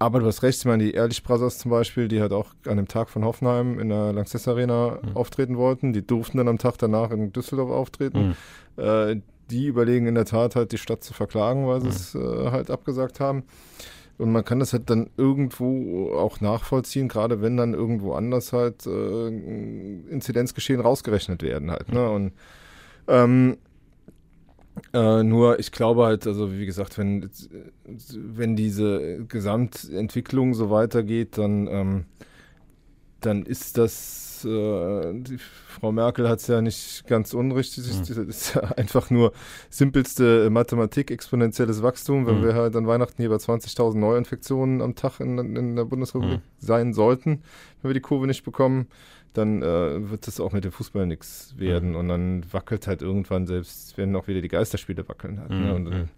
aber du hast recht, ich meine, die Ehrlich Brothers zum Beispiel, die halt auch an dem Tag von Hoffenheim in der Lanxess Arena Mhm. auftreten wollten, die durften dann am Tag danach in Düsseldorf auftreten. Mhm. Äh, die überlegen in der Tat halt, die Stadt zu verklagen, weil sie Mhm. es äh, halt abgesagt haben. Und man kann das halt dann irgendwo auch nachvollziehen, gerade wenn dann irgendwo anders halt äh, Inzidenzgeschehen rausgerechnet werden halt. Ne? Und ähm, äh, nur, ich glaube halt, also wie gesagt, wenn, wenn diese Gesamtentwicklung so weitergeht, dann, ähm, dann ist das äh, die Frau Merkel hat es ja nicht ganz unrichtig. Mhm. Das ist ja einfach nur simpelste Mathematik, exponentielles Wachstum. Wenn mhm. wir halt an Weihnachten hier bei 20.000 Neuinfektionen am Tag in, in der Bundesrepublik mhm. sein sollten, wenn wir die Kurve nicht bekommen, dann äh, wird das auch mit dem Fußball nichts werden. Mhm. Und dann wackelt halt irgendwann selbst, werden auch wieder die Geisterspiele wackeln halt. Ne? Mhm. Und dann,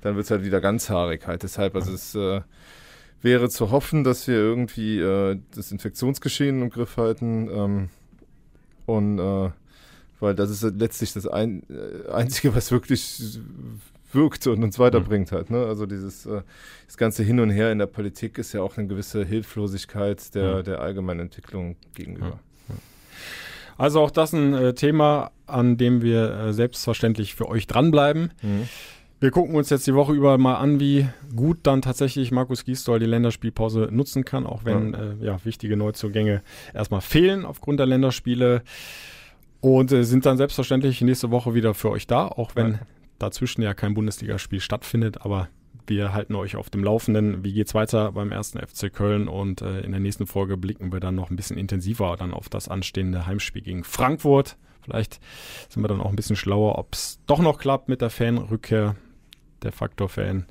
dann wird es halt wieder ganz haarig halt. Deshalb, also es äh, wäre zu hoffen, dass wir irgendwie äh, das Infektionsgeschehen im Griff halten. Ähm, und äh, weil das ist letztlich das ein, äh, Einzige, was wirklich wirkt und uns weiterbringt mhm. halt. Ne? Also dieses äh, das ganze Hin und Her in der Politik ist ja auch eine gewisse Hilflosigkeit der, mhm. der allgemeinen Entwicklung gegenüber. Also auch das ein äh, Thema, an dem wir äh, selbstverständlich für euch dranbleiben. Mhm. Wir gucken uns jetzt die Woche über mal an, wie gut dann tatsächlich Markus Gisdol die Länderspielpause nutzen kann, auch wenn ja, äh, ja wichtige Neuzugänge erstmal fehlen aufgrund der Länderspiele. Und äh, sind dann selbstverständlich nächste Woche wieder für euch da, auch wenn ja. dazwischen ja kein Bundesligaspiel stattfindet. Aber wir halten euch auf dem Laufenden. Wie geht's weiter beim ersten FC Köln? Und äh, in der nächsten Folge blicken wir dann noch ein bisschen intensiver dann auf das anstehende Heimspiel gegen Frankfurt. Vielleicht sind wir dann auch ein bisschen schlauer, ob es doch noch klappt mit der Fanrückkehr der Faktor Fan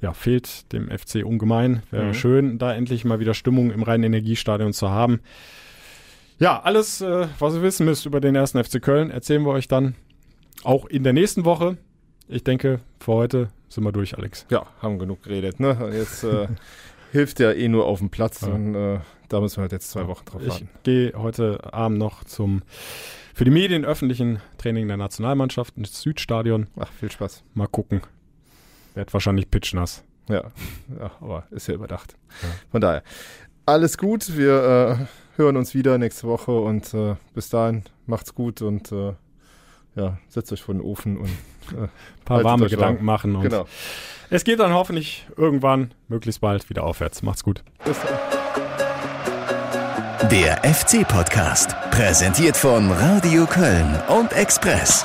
ja, fehlt dem FC ungemein. Wäre mhm. schön, da endlich mal wieder Stimmung im reinen Energiestadion zu haben. Ja, alles, äh, was ihr wissen müsst über den ersten FC Köln, erzählen wir euch dann auch in der nächsten Woche. Ich denke, für heute sind wir durch, Alex. Ja, haben genug geredet. Ne? Jetzt äh, hilft ja eh nur auf dem Platz ja. und äh, da müssen wir halt jetzt zwei Wochen drauf warten. Ich gehe heute Abend noch zum für die Medien öffentlichen Training der Nationalmannschaft ins Südstadion. Ach, viel Spaß. Mal gucken, wird wahrscheinlich pitchnass. Ja, ja aber ist ja überdacht. Ja. Von daher, alles gut. Wir äh, hören uns wieder nächste Woche und äh, bis dahin macht's gut und äh, ja, setzt euch vor den Ofen und ein äh, paar warme Gedanken warm. machen. Und genau. Es geht dann hoffentlich irgendwann, möglichst bald, wieder aufwärts. Macht's gut. Bis dann. Der FC-Podcast, präsentiert von Radio Köln und Express.